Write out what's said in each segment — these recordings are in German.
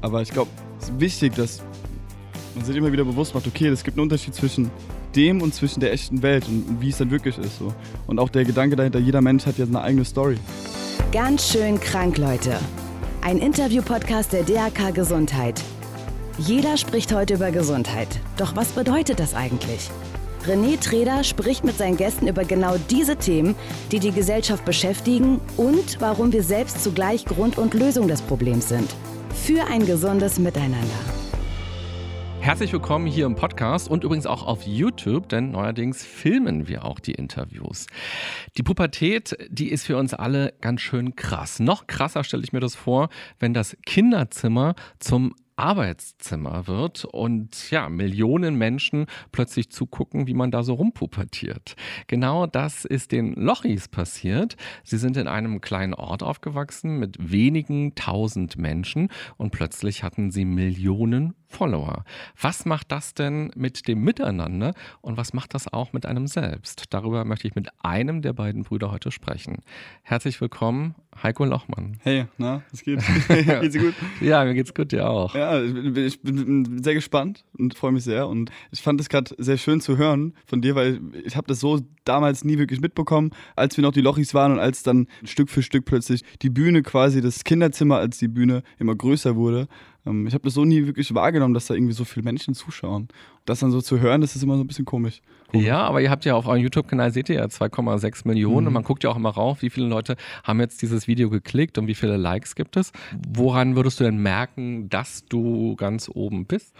Aber ich glaube, es ist wichtig, dass man sich immer wieder bewusst macht, okay, es gibt einen Unterschied zwischen dem und zwischen der echten Welt und, wie es dann wirklich ist. So. Und auch der Gedanke dahinter, jeder Mensch hat ja eine eigene Story. Ganz schön krank, Leute. Ein Interview-Podcast der DRK Gesundheit. Jeder spricht heute über Gesundheit. Doch was bedeutet das eigentlich? René Treder spricht mit seinen Gästen über genau diese Themen, die die Gesellschaft beschäftigen und warum wir selbst zugleich Grund und Lösung des Problems sind. Für ein gesundes Miteinander. Herzlich willkommen hier im Podcast und übrigens auch auf YouTube, denn neuerdings filmen wir auch die Interviews. Die Pubertät, die ist für uns alle ganz schön krass. Noch krasser stelle ich mir das vor, wenn das Kinderzimmer zum Arbeitszimmer wird und ja, Millionen Menschen plötzlich zugucken, wie man da so rumpubertiert. Genau das ist den Lochis passiert. Sie sind in einem kleinen Ort aufgewachsen mit wenigen tausend Menschen und plötzlich hatten sie Millionen Follower. Was macht das denn mit dem Miteinander und was macht das auch mit einem selbst? Darüber möchte ich mit einem der beiden Brüder heute sprechen. Herzlich willkommen, Heiko Lochmann. Hey, na, es geht. geht's dir gut? Ja, mir geht's gut, dir auch. Ja, ich bin sehr gespannt und freue mich sehr. Und ich fand es gerade sehr schön zu hören von dir, weil ich habe das so damals nie wirklich mitbekommen, als wir noch die Lochis waren und als dann Stück für Stück plötzlich die Bühne quasi, das Kinderzimmer als die Bühne immer größer wurde. Ähm, ich habe das so nie wirklich wahrgenommen, dass da irgendwie so viele Menschen zuschauen. Das dann so zu hören, das ist immer so ein bisschen komisch. komisch. Ja, aber ihr habt ja auf eurem YouTube-Kanal, seht ihr ja 2,6 Millionen mhm. und man guckt ja auch immer rauf, wie viele Leute haben jetzt dieses Video geklickt und wie viele Likes gibt es. Woran würdest du denn merken, dass du ganz oben bist?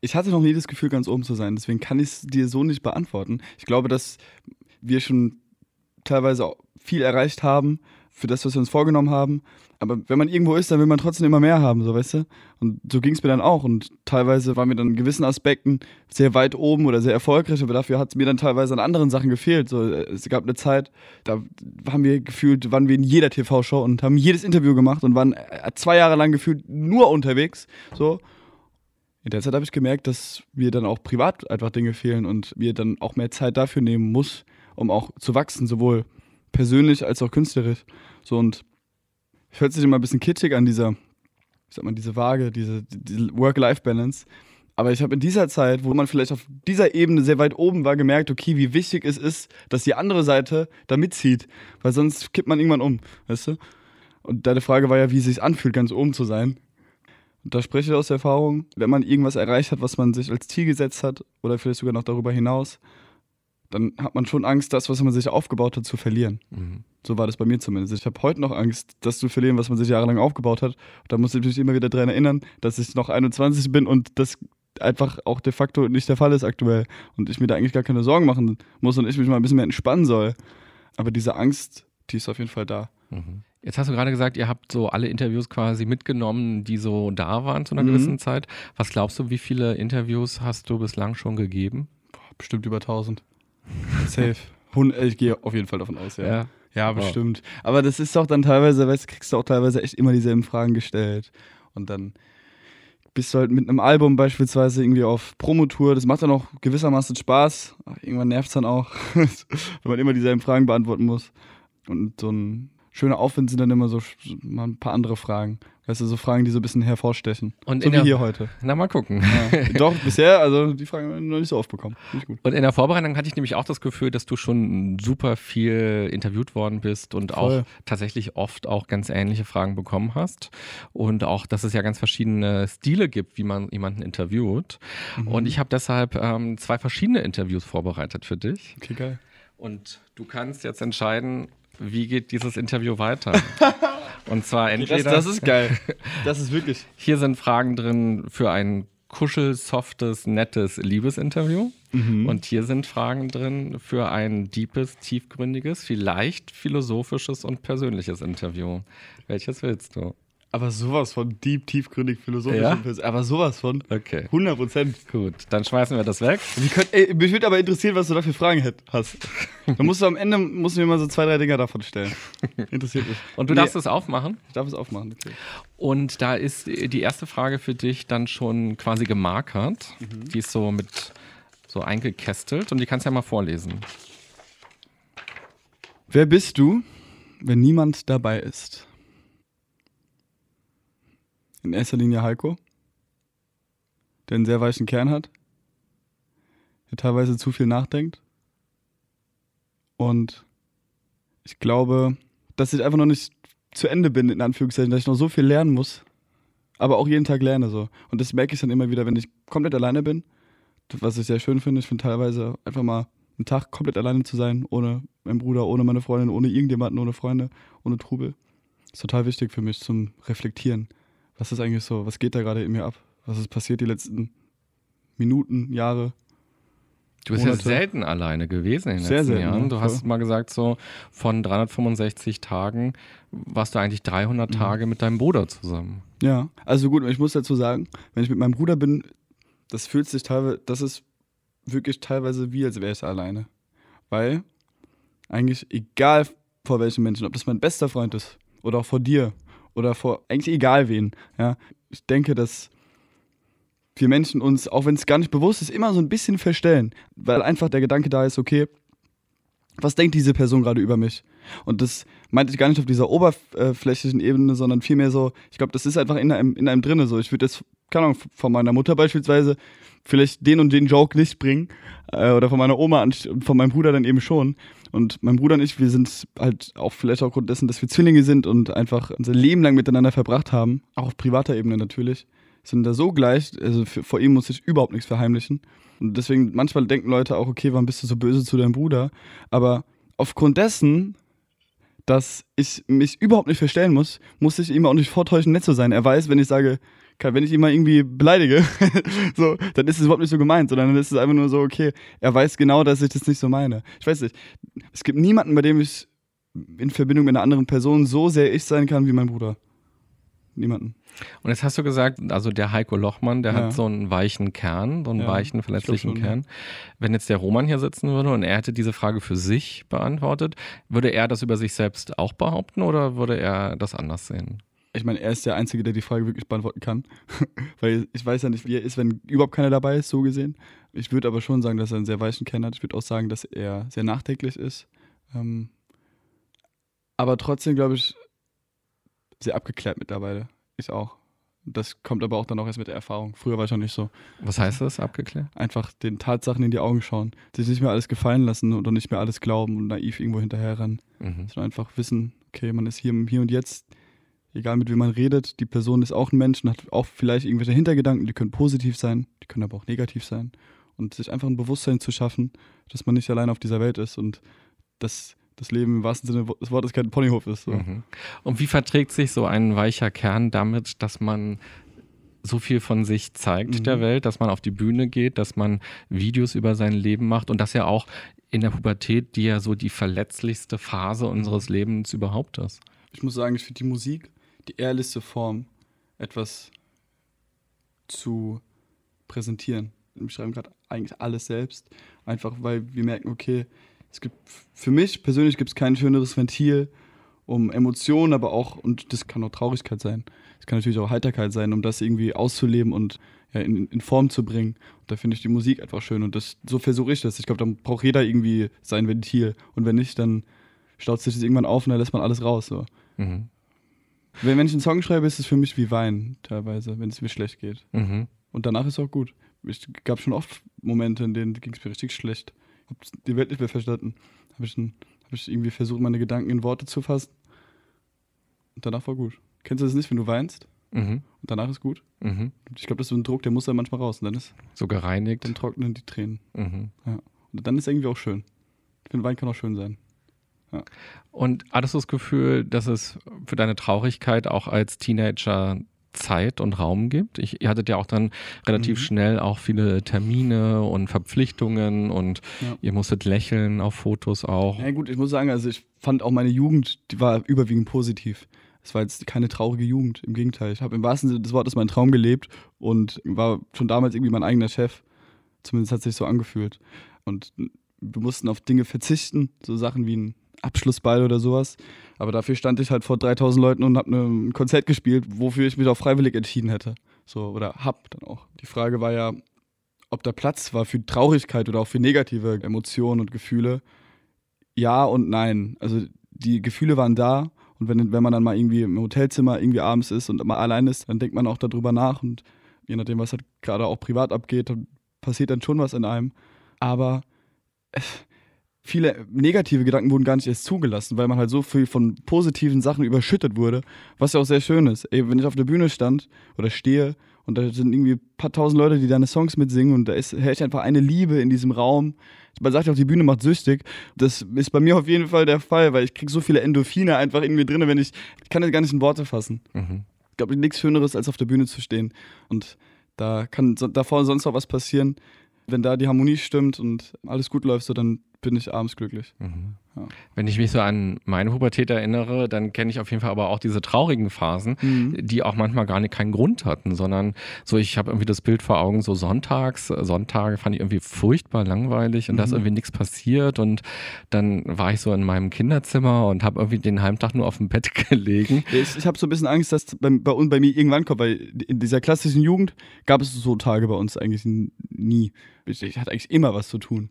Ich hatte noch nie das Gefühl, ganz oben zu sein, deswegen kann ich es dir so nicht beantworten. Ich glaube, dass wir schon teilweise viel erreicht haben für das, was wir uns vorgenommen haben. Aber wenn man irgendwo ist, dann will man trotzdem immer mehr haben, so weißt du? Und so ging es mir dann auch. Und teilweise waren wir dann in gewissen Aspekten sehr weit oben oder sehr erfolgreich, aber dafür hat es mir dann teilweise an anderen Sachen gefehlt. So, es gab eine Zeit, da haben wir gefühlt, waren wir in jeder TV-Show und haben jedes Interview gemacht und waren äh, zwei Jahre lang gefühlt nur unterwegs. So. In der Zeit habe ich gemerkt, dass mir dann auch privat einfach Dinge fehlen und mir dann auch mehr Zeit dafür nehmen muss, um auch zu wachsen, sowohl persönlich als auch künstlerisch. So und hört sich immer ein bisschen kitschig an, dieser, ich sag mal, diese Waage, diese, diese Work-Life-Balance. Aber ich habe in dieser Zeit, wo man vielleicht auf dieser Ebene sehr weit oben war, gemerkt, okay, wie wichtig es ist, dass die andere Seite da mitzieht. Weil sonst kippt man irgendwann um, weißt du? Und deine Frage war ja, wie es sich anfühlt, ganz oben zu sein. Und da spreche ich aus Erfahrung, wenn man irgendwas erreicht hat, was man sich als Ziel gesetzt hat, oder vielleicht sogar noch darüber hinaus, dann hat man schon Angst, das, was man sich aufgebaut hat, zu verlieren. Mhm. So war das bei mir zumindest. Ich habe heute noch Angst, das zu verlieren, was man sich jahrelang aufgebaut hat. Da muss ich mich immer wieder daran erinnern, dass ich noch 21 bin und das einfach auch de facto nicht der Fall ist aktuell. Und ich mir da eigentlich gar keine Sorgen machen muss und ich mich mal ein bisschen mehr entspannen soll. Aber diese Angst, die ist auf jeden Fall da. Mhm. Jetzt hast du gerade gesagt, ihr habt so alle Interviews quasi mitgenommen, die so da waren zu einer mhm. gewissen Zeit. Was glaubst du, wie viele Interviews hast du bislang schon gegeben? Boah, bestimmt über 1000. Safe. Äh, ich gehe auf jeden Fall davon aus, ja. Ja, ja bestimmt. Wow. Aber das ist doch dann teilweise, weißt du, kriegst du auch teilweise echt immer dieselben Fragen gestellt. Und dann bist du halt mit einem Album beispielsweise irgendwie auf Promotour. Das macht dann auch gewissermaßen Spaß. irgendwann nervt es dann auch, wenn man immer dieselben Fragen beantworten muss. Und so ein schöner Aufwind sind dann immer so mal ein paar andere Fragen. Weißt du, so Fragen, die so ein bisschen hervorstechen. Und so wie der, hier heute. Na, mal gucken. Ja. Doch, bisher, also die Fragen haben wir noch nicht so oft bekommen. Und in der Vorbereitung hatte ich nämlich auch das Gefühl, dass du schon super viel interviewt worden bist und Voll. auch tatsächlich oft auch ganz ähnliche Fragen bekommen hast. Und auch, dass es ja ganz verschiedene Stile gibt, wie man jemanden interviewt. Mhm. Und ich habe deshalb ähm, zwei verschiedene Interviews vorbereitet für dich. Okay, geil. Und du kannst jetzt entscheiden, wie geht dieses Interview weiter? Und zwar entweder. Das, das ist geil. Das ist wirklich. Hier sind Fragen drin für ein kuschel, softes, nettes Liebesinterview. Mhm. Und hier sind Fragen drin für ein deepes, tiefgründiges, vielleicht philosophisches und persönliches Interview. Welches willst du? Aber sowas von deep, tiefgründig, philosophisch. Ja? Aber sowas von. Okay. 100 Prozent. Gut, dann schmeißen wir das weg. Könnt, ey, mich würde aber interessieren, was du da für Fragen hast. Dann musst du am Ende musst du mir mal so zwei, drei Dinger davon stellen. Interessiert mich. Und du nee, darfst es aufmachen? Ich darf es aufmachen, okay. Und da ist die erste Frage für dich dann schon quasi gemarkert. Mhm. Die ist so mit so eingekästelt und die kannst du ja mal vorlesen. Wer bist du, wenn niemand dabei ist? In erster Linie Heiko, der einen sehr weichen Kern hat, der teilweise zu viel nachdenkt. Und ich glaube, dass ich einfach noch nicht zu Ende bin, in Anführungszeichen, dass ich noch so viel lernen muss, aber auch jeden Tag lerne so. Und das merke ich dann immer wieder, wenn ich komplett alleine bin, was ich sehr schön finde. Ich finde teilweise einfach mal einen Tag komplett alleine zu sein, ohne meinen Bruder, ohne meine Freundin, ohne irgendjemanden, ohne Freunde, ohne Trubel. ist total wichtig für mich zum Reflektieren. Was ist eigentlich so, was geht da gerade in mir ab? Was ist passiert die letzten Minuten, Jahre? Du bist Monate. ja selten alleine gewesen in den Sehr letzten selten, Jahren. Du ja. hast mal gesagt, so von 365 Tagen warst du eigentlich 300 mhm. Tage mit deinem Bruder zusammen. Ja, also gut, ich muss dazu sagen, wenn ich mit meinem Bruder bin, das fühlt sich teilweise, das ist wirklich teilweise wie, als wäre ich alleine. Weil eigentlich egal vor welchen Menschen, ob das mein bester Freund ist oder auch vor dir oder vor eigentlich egal wen, ja, ich denke, dass wir Menschen uns, auch wenn es gar nicht bewusst ist, immer so ein bisschen verstellen, weil einfach der Gedanke da ist, okay, was denkt diese Person gerade über mich? Und das meinte ich gar nicht auf dieser oberflächlichen Ebene, sondern vielmehr so, ich glaube, das ist einfach in einem, in einem drinne so. Ich würde jetzt, keine Ahnung, von meiner Mutter beispielsweise vielleicht den und den Joke nicht bringen äh, oder von meiner Oma und von meinem Bruder dann eben schon. Und mein Bruder und ich, wir sind halt auch vielleicht aufgrund dessen, dass wir Zwillinge sind und einfach unser Leben lang miteinander verbracht haben, auch auf privater Ebene natürlich, sind da so gleich, also für, vor ihm muss ich überhaupt nichts verheimlichen. Und deswegen, manchmal denken Leute auch, okay, warum bist du so böse zu deinem Bruder? Aber aufgrund dessen, dass ich mich überhaupt nicht verstellen muss, muss ich ihm auch nicht vortäuschen, nett zu sein. Er weiß, wenn ich sage, wenn ich ihn mal irgendwie beleidige, so, dann ist es überhaupt nicht so gemeint, sondern dann ist es einfach nur so, okay, er weiß genau, dass ich das nicht so meine. Ich weiß nicht, es gibt niemanden, bei dem ich in Verbindung mit einer anderen Person so sehr ich sein kann wie mein Bruder. Niemanden. Und jetzt hast du gesagt, also der Heiko Lochmann, der ja. hat so einen weichen Kern, so einen ja, weichen, verletzlichen schon, Kern. Wenn jetzt der Roman hier sitzen würde und er hätte diese Frage für sich beantwortet, würde er das über sich selbst auch behaupten oder würde er das anders sehen? Ich meine, er ist der Einzige, der die Frage wirklich beantworten kann. Weil ich weiß ja nicht, wie er ist, wenn überhaupt keiner dabei ist, so gesehen. Ich würde aber schon sagen, dass er einen sehr weichen Kern hat. Ich würde auch sagen, dass er sehr nachdenklich ist. Ähm, aber trotzdem, glaube ich, sehr abgeklärt mittlerweile. Ich auch. Das kommt aber auch dann auch erst mit der Erfahrung. Früher war ich noch nicht so. Was heißt das, abgeklärt? Einfach den Tatsachen in die Augen schauen. Sich nicht mehr alles gefallen lassen oder nicht mehr alles glauben und naiv irgendwo hinterherrennen. Mhm. Sondern einfach wissen, okay, man ist hier, hier und jetzt, egal mit wem man redet, die Person ist auch ein Mensch und hat auch vielleicht irgendwelche Hintergedanken, die können positiv sein, die können aber auch negativ sein. Und sich einfach ein Bewusstsein zu schaffen, dass man nicht allein auf dieser Welt ist und dass das Leben im wahrsten Sinne des Wortes kein Ponyhof ist. So. Mhm. Und wie verträgt sich so ein weicher Kern damit, dass man so viel von sich zeigt mhm. der Welt, dass man auf die Bühne geht, dass man Videos über sein Leben macht und dass ja auch in der Pubertät, die ja so die verletzlichste Phase unseres Lebens überhaupt ist. Ich muss sagen, ich finde die Musik die ehrlichste Form, etwas zu präsentieren. Wir schreiben gerade eigentlich alles selbst, einfach weil wir merken, okay, es gibt für mich persönlich gibt es kein schöneres Ventil, um Emotionen, aber auch, und das kann auch Traurigkeit sein, es kann natürlich auch Heiterkeit sein, um das irgendwie auszuleben und ja, in, in, Form zu bringen. Und da finde ich die Musik einfach schön und das, so versuche ich das. Ich glaube, dann braucht jeder irgendwie sein Ventil und wenn nicht, dann staut sich das irgendwann auf und dann lässt man alles raus. So. Mhm. Wenn, wenn ich einen Song schreibe, ist es für mich wie Wein teilweise, wenn es mir schlecht geht. Mhm. Und danach ist es auch gut. Es gab schon oft Momente, in denen ging es mir richtig schlecht habe die Welt nicht mehr verstanden. Habe ich, hab ich irgendwie versucht, meine Gedanken in Worte zu fassen. Und danach war gut. Kennst du das nicht, wenn du weinst? Mhm. Und danach ist gut. Mhm. Ich glaube, das ist so ein Druck, der muss dann manchmal raus. Und dann ist so gereinigt. Dann trocknen die Tränen. Mhm. Ja. Und dann ist es irgendwie auch schön. Ich finde, Wein kann auch schön sein. Ja. Und hattest du das Gefühl, dass es für deine Traurigkeit auch als Teenager Zeit und Raum gibt. Ich, ihr hattet ja auch dann relativ mhm. schnell auch viele Termine und Verpflichtungen und ja. ihr musstet lächeln auf Fotos auch. Ja gut, ich muss sagen, also ich fand auch meine Jugend, die war überwiegend positiv. Es war jetzt keine traurige Jugend, im Gegenteil. Ich habe im wahrsten Sinne des Wortes meinen Traum gelebt und war schon damals irgendwie mein eigener Chef. Zumindest hat es sich so angefühlt. Und wir mussten auf Dinge verzichten, so Sachen wie ein Abschlussball oder sowas. Aber dafür stand ich halt vor 3000 Leuten und habe ne, ein Konzert gespielt, wofür ich mich auch freiwillig entschieden hätte. So, oder hab dann auch. Die Frage war ja, ob da Platz war für Traurigkeit oder auch für negative Emotionen und Gefühle. Ja und nein. Also die Gefühle waren da Und wenn, wenn man dann mal irgendwie im Hotelzimmer irgendwie abends ist und mal allein ist, dann denkt man auch darüber nach und je nachdem, was halt gerade auch privat abgeht, passiert dann schon was in einem. Aber viele negative Gedanken wurden gar nicht erst zugelassen, weil man halt so viel von positiven Sachen überschüttet wurde, was ja auch sehr schön ist. Ey, wenn ich auf der Bühne stand oder stehe und da sind irgendwie ein paar tausend Leute, die deine Songs mitsingen und da ist, herrscht einfach eine Liebe in diesem Raum. Man sagt ja auch, die Bühne macht süchtig. Das ist bei mir auf jeden Fall der Fall, weil ich kriege so viele Endorphine einfach in mir drin, wenn ich, ich kann das gar nicht in Worte fassen. Mhm. Ich glaube, nichts Schöneres, als auf der Bühne zu stehen. Und da kann davor sonst noch was passieren. Wenn da die Harmonie stimmt und alles gut läuft, so dann bin ich abends glücklich. Mhm. Ja. Wenn ich mich so an meine Pubertät erinnere, dann kenne ich auf jeden Fall aber auch diese traurigen Phasen, mhm. die auch manchmal gar nicht keinen Grund hatten, sondern so, ich habe irgendwie das Bild vor Augen, so sonntags, Sonntage fand ich irgendwie furchtbar langweilig und mhm. da ist irgendwie nichts passiert und dann war ich so in meinem Kinderzimmer und habe irgendwie den halben Tag nur auf dem Bett gelegen. Ich, ich habe so ein bisschen Angst, dass bei, bei, bei mir irgendwann kommt, weil in dieser klassischen Jugend gab es so Tage bei uns eigentlich nie. Ich, ich hatte eigentlich immer was zu tun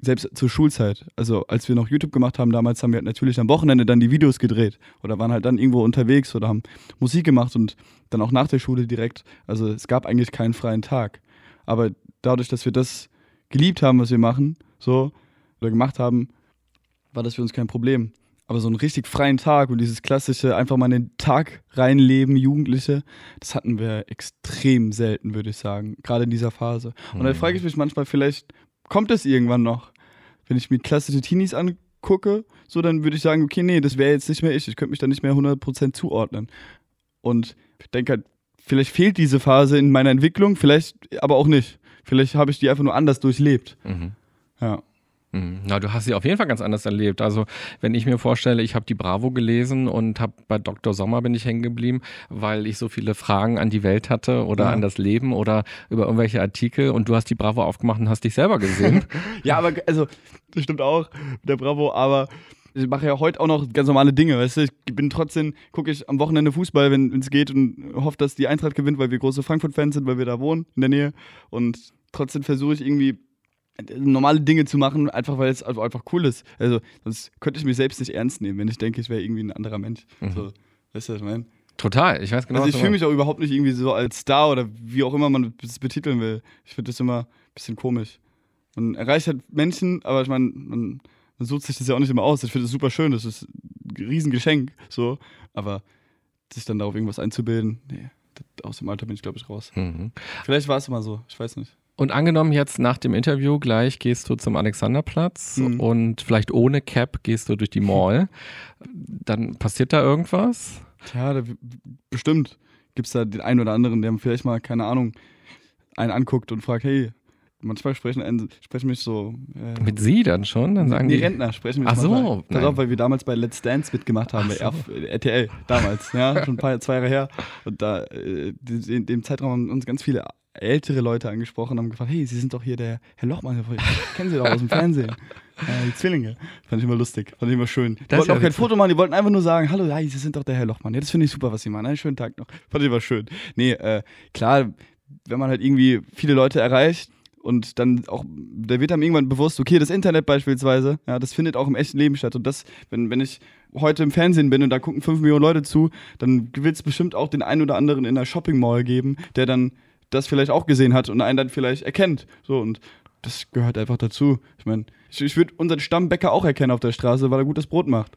selbst zur Schulzeit, also als wir noch YouTube gemacht haben, damals haben wir halt natürlich am Wochenende dann die Videos gedreht oder waren halt dann irgendwo unterwegs oder haben Musik gemacht und dann auch nach der Schule direkt. Also es gab eigentlich keinen freien Tag. Aber dadurch, dass wir das geliebt haben, was wir machen, so oder gemacht haben, war das für uns kein Problem. Aber so einen richtig freien Tag und dieses klassische einfach mal in den Tag reinleben, Jugendliche, das hatten wir extrem selten, würde ich sagen. Gerade in dieser Phase. Und dann hm. frage ich mich manchmal, vielleicht kommt das irgendwann noch. Wenn ich mir klassische Teenies angucke, so dann würde ich sagen, okay, nee, das wäre jetzt nicht mehr ich. Ich könnte mich da nicht mehr 100% zuordnen. Und ich denke halt, vielleicht fehlt diese Phase in meiner Entwicklung, vielleicht aber auch nicht. Vielleicht habe ich die einfach nur anders durchlebt. Mhm. Ja. Mhm. Na, du hast sie auf jeden Fall ganz anders erlebt. Also, wenn ich mir vorstelle, ich habe die Bravo gelesen und habe bei Dr. Sommer bin ich hängen geblieben, weil ich so viele Fragen an die Welt hatte oder ja. an das Leben oder über irgendwelche Artikel und du hast die Bravo aufgemacht und hast dich selber gesehen. ja, aber also, das stimmt auch, der Bravo, aber ich mache ja heute auch noch ganz normale Dinge, weißt du? Ich bin trotzdem, gucke ich am Wochenende Fußball, wenn es geht und hoffe, dass die Eintracht gewinnt, weil wir große Frankfurt-Fans sind, weil wir da wohnen, in der Nähe. Und trotzdem versuche ich irgendwie normale Dinge zu machen, einfach weil es einfach cool ist. Also, sonst könnte ich mich selbst nicht ernst nehmen, wenn ich denke, ich wäre irgendwie ein anderer Mensch. Mhm. So, weißt du, was ich meine? Total, ich weiß genau. Also ich fühle mich auch überhaupt nicht irgendwie so als Star oder wie auch immer man es betiteln will. Ich finde das immer ein bisschen komisch. Man erreicht halt Menschen, aber ich meine, man, man, sucht sich das ja auch nicht immer aus. Ich finde es super schön, das ist ein Riesengeschenk, so. Aber sich dann darauf irgendwas einzubilden, nee, aus dem Alter bin ich, glaube ich, raus. Mhm. Vielleicht war es immer so, ich weiß nicht. Und angenommen jetzt nach dem Interview gleich gehst du zum Alexanderplatz mhm. und vielleicht ohne Cap gehst du durch die Mall, dann passiert da irgendwas? Tja, da, bestimmt gibt es da den einen oder anderen, der vielleicht mal, keine Ahnung, einen anguckt und fragt, hey, manchmal sprechen, einen, sprechen mich so. Äh, Mit Sie dann schon? Dann sagen die, die Rentner sprechen mich Ach so. Pass auf, weil wir damals bei Let's Dance mitgemacht haben, bei so. RTL damals, ja, schon ein paar, zwei Jahre her. Und da, äh, in dem Zeitraum haben uns ganz viele ältere Leute angesprochen und haben gefragt, hey, Sie sind doch hier der Herr Lochmann, kennen Sie doch aus dem Fernsehen. Äh, die Zwillinge. Fand ich immer lustig, fand ich immer schön. Die das wollten auch kein Foto machen, die wollten einfach nur sagen, hallo, ja, Sie sind doch der Herr Lochmann. Ja, das finde ich super, was Sie machen. Einen schönen Tag noch. Fand ich immer schön. Nee, äh, klar, wenn man halt irgendwie viele Leute erreicht, und dann auch, da wird einem irgendwann bewusst, okay, das Internet beispielsweise, ja, das findet auch im echten Leben statt. Und das, wenn, wenn ich heute im Fernsehen bin und da gucken fünf Millionen Leute zu, dann wird es bestimmt auch den einen oder anderen in der Shopping Mall geben, der dann das vielleicht auch gesehen hat und einen dann vielleicht erkennt. So, und das gehört einfach dazu. Ich meine, ich, ich würde unseren Stammbäcker auch erkennen auf der Straße, weil er gutes Brot macht.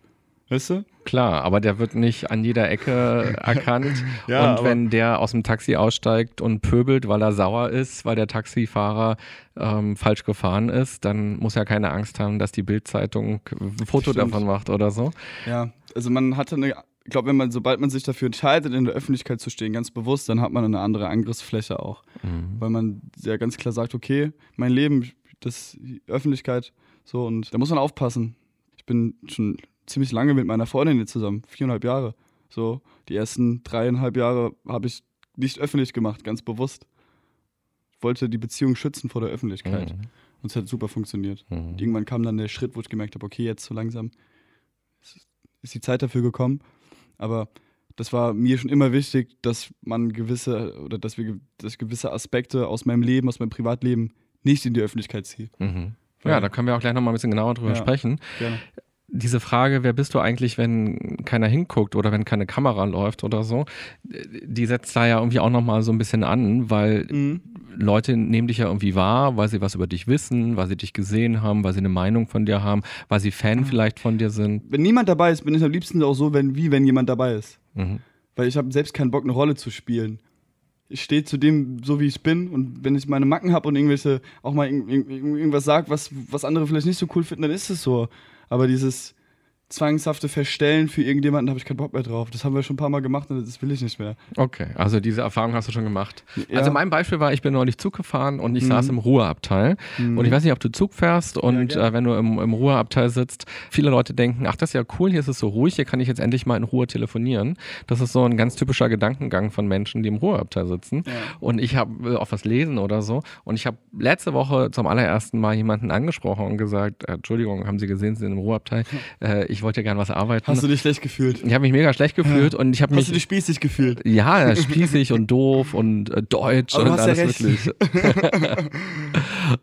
Weißt du? Klar, aber der wird nicht an jeder Ecke erkannt. ja, und wenn der aus dem Taxi aussteigt und pöbelt, weil er sauer ist, weil der Taxifahrer ähm, falsch gefahren ist, dann muss er keine Angst haben, dass die Bildzeitung ein Foto Stimmt. davon macht oder so. Ja, also man hatte eine ich glaube, wenn man, sobald man sich dafür entscheidet, in der Öffentlichkeit zu stehen, ganz bewusst, dann hat man eine andere Angriffsfläche auch. Mhm. Weil man ja ganz klar sagt, okay, mein Leben, das die Öffentlichkeit, so und da muss man aufpassen. Ich bin schon ziemlich lange mit meiner Freundin zusammen, viereinhalb Jahre. So, die ersten dreieinhalb Jahre habe ich nicht öffentlich gemacht, ganz bewusst. Ich wollte die Beziehung schützen vor der Öffentlichkeit. Mhm. Und es hat super funktioniert. Mhm. Irgendwann kam dann der Schritt, wo ich gemerkt habe, okay, jetzt so langsam ist die Zeit dafür gekommen. Aber das war mir schon immer wichtig, dass man gewisse oder dass wir dass gewisse Aspekte aus meinem Leben, aus meinem Privatleben nicht in die Öffentlichkeit ziehen. Mhm. Ja, da können wir auch gleich nochmal ein bisschen genauer drüber ja, sprechen. Gerne. Diese Frage, wer bist du eigentlich, wenn keiner hinguckt oder wenn keine Kamera läuft oder so, die setzt da ja irgendwie auch nochmal so ein bisschen an, weil mhm. Leute nehmen dich ja irgendwie wahr, weil sie was über dich wissen, weil sie dich gesehen haben, weil sie eine Meinung von dir haben, weil sie Fan mhm. vielleicht von dir sind. Wenn niemand dabei ist, bin ich am liebsten auch so, wenn, wie wenn jemand dabei ist. Mhm. Weil ich habe selbst keinen Bock, eine Rolle zu spielen ich stehe zu dem so, wie ich bin. Und wenn ich meine Macken habe und irgendwelche auch mal irgendwas sage, was, was andere vielleicht nicht so cool finden, dann ist es so. Aber dieses, zwangshafte Verstellen für irgendjemanden habe ich keinen Bock mehr drauf. Das haben wir schon ein paar Mal gemacht und das will ich nicht mehr. Okay, also diese Erfahrung hast du schon gemacht. Ja. Also mein Beispiel war, ich bin neulich Zug gefahren und ich mhm. saß im Ruheabteil. Mhm. Und ich weiß nicht, ob du Zug fährst und ja, äh, wenn du im, im Ruheabteil sitzt, viele Leute denken, ach, das ist ja cool, hier ist es so ruhig, hier kann ich jetzt endlich mal in Ruhe telefonieren. Das ist so ein ganz typischer Gedankengang von Menschen, die im Ruheabteil sitzen. Ja. Und ich habe auch was lesen oder so. Und ich habe letzte Woche zum allerersten Mal jemanden angesprochen und gesagt, äh, Entschuldigung, haben Sie gesehen, Sie sind im Ruheabteil. Äh, ich wollte ja gerne was arbeiten. Hast du dich schlecht gefühlt? Ich habe mich mega schlecht gefühlt ja. und ich habe mich. Hast du dich spießig gefühlt? Ja, spießig und doof und äh, deutsch Aber und alles ja wirklich.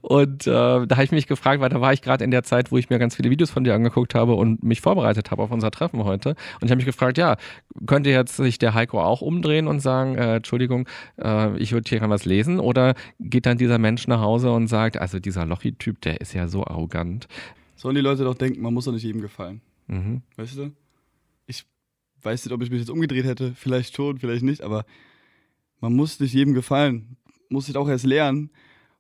und äh, da habe ich mich gefragt, weil da war ich gerade in der Zeit, wo ich mir ganz viele Videos von dir angeguckt habe und mich vorbereitet habe auf unser Treffen heute. Und ich habe mich gefragt, ja, könnte jetzt sich der Heiko auch umdrehen und sagen, äh, Entschuldigung, äh, ich würde hier gerne was lesen? Oder geht dann dieser Mensch nach Hause und sagt, also dieser Lochi-Typ, der ist ja so arrogant. Sollen die Leute doch denken, man muss doch nicht jedem gefallen. Mhm. Weißt du? Ich weiß nicht, ob ich mich jetzt umgedreht hätte. Vielleicht schon, vielleicht nicht, aber man muss nicht jedem gefallen. Muss sich auch erst lernen.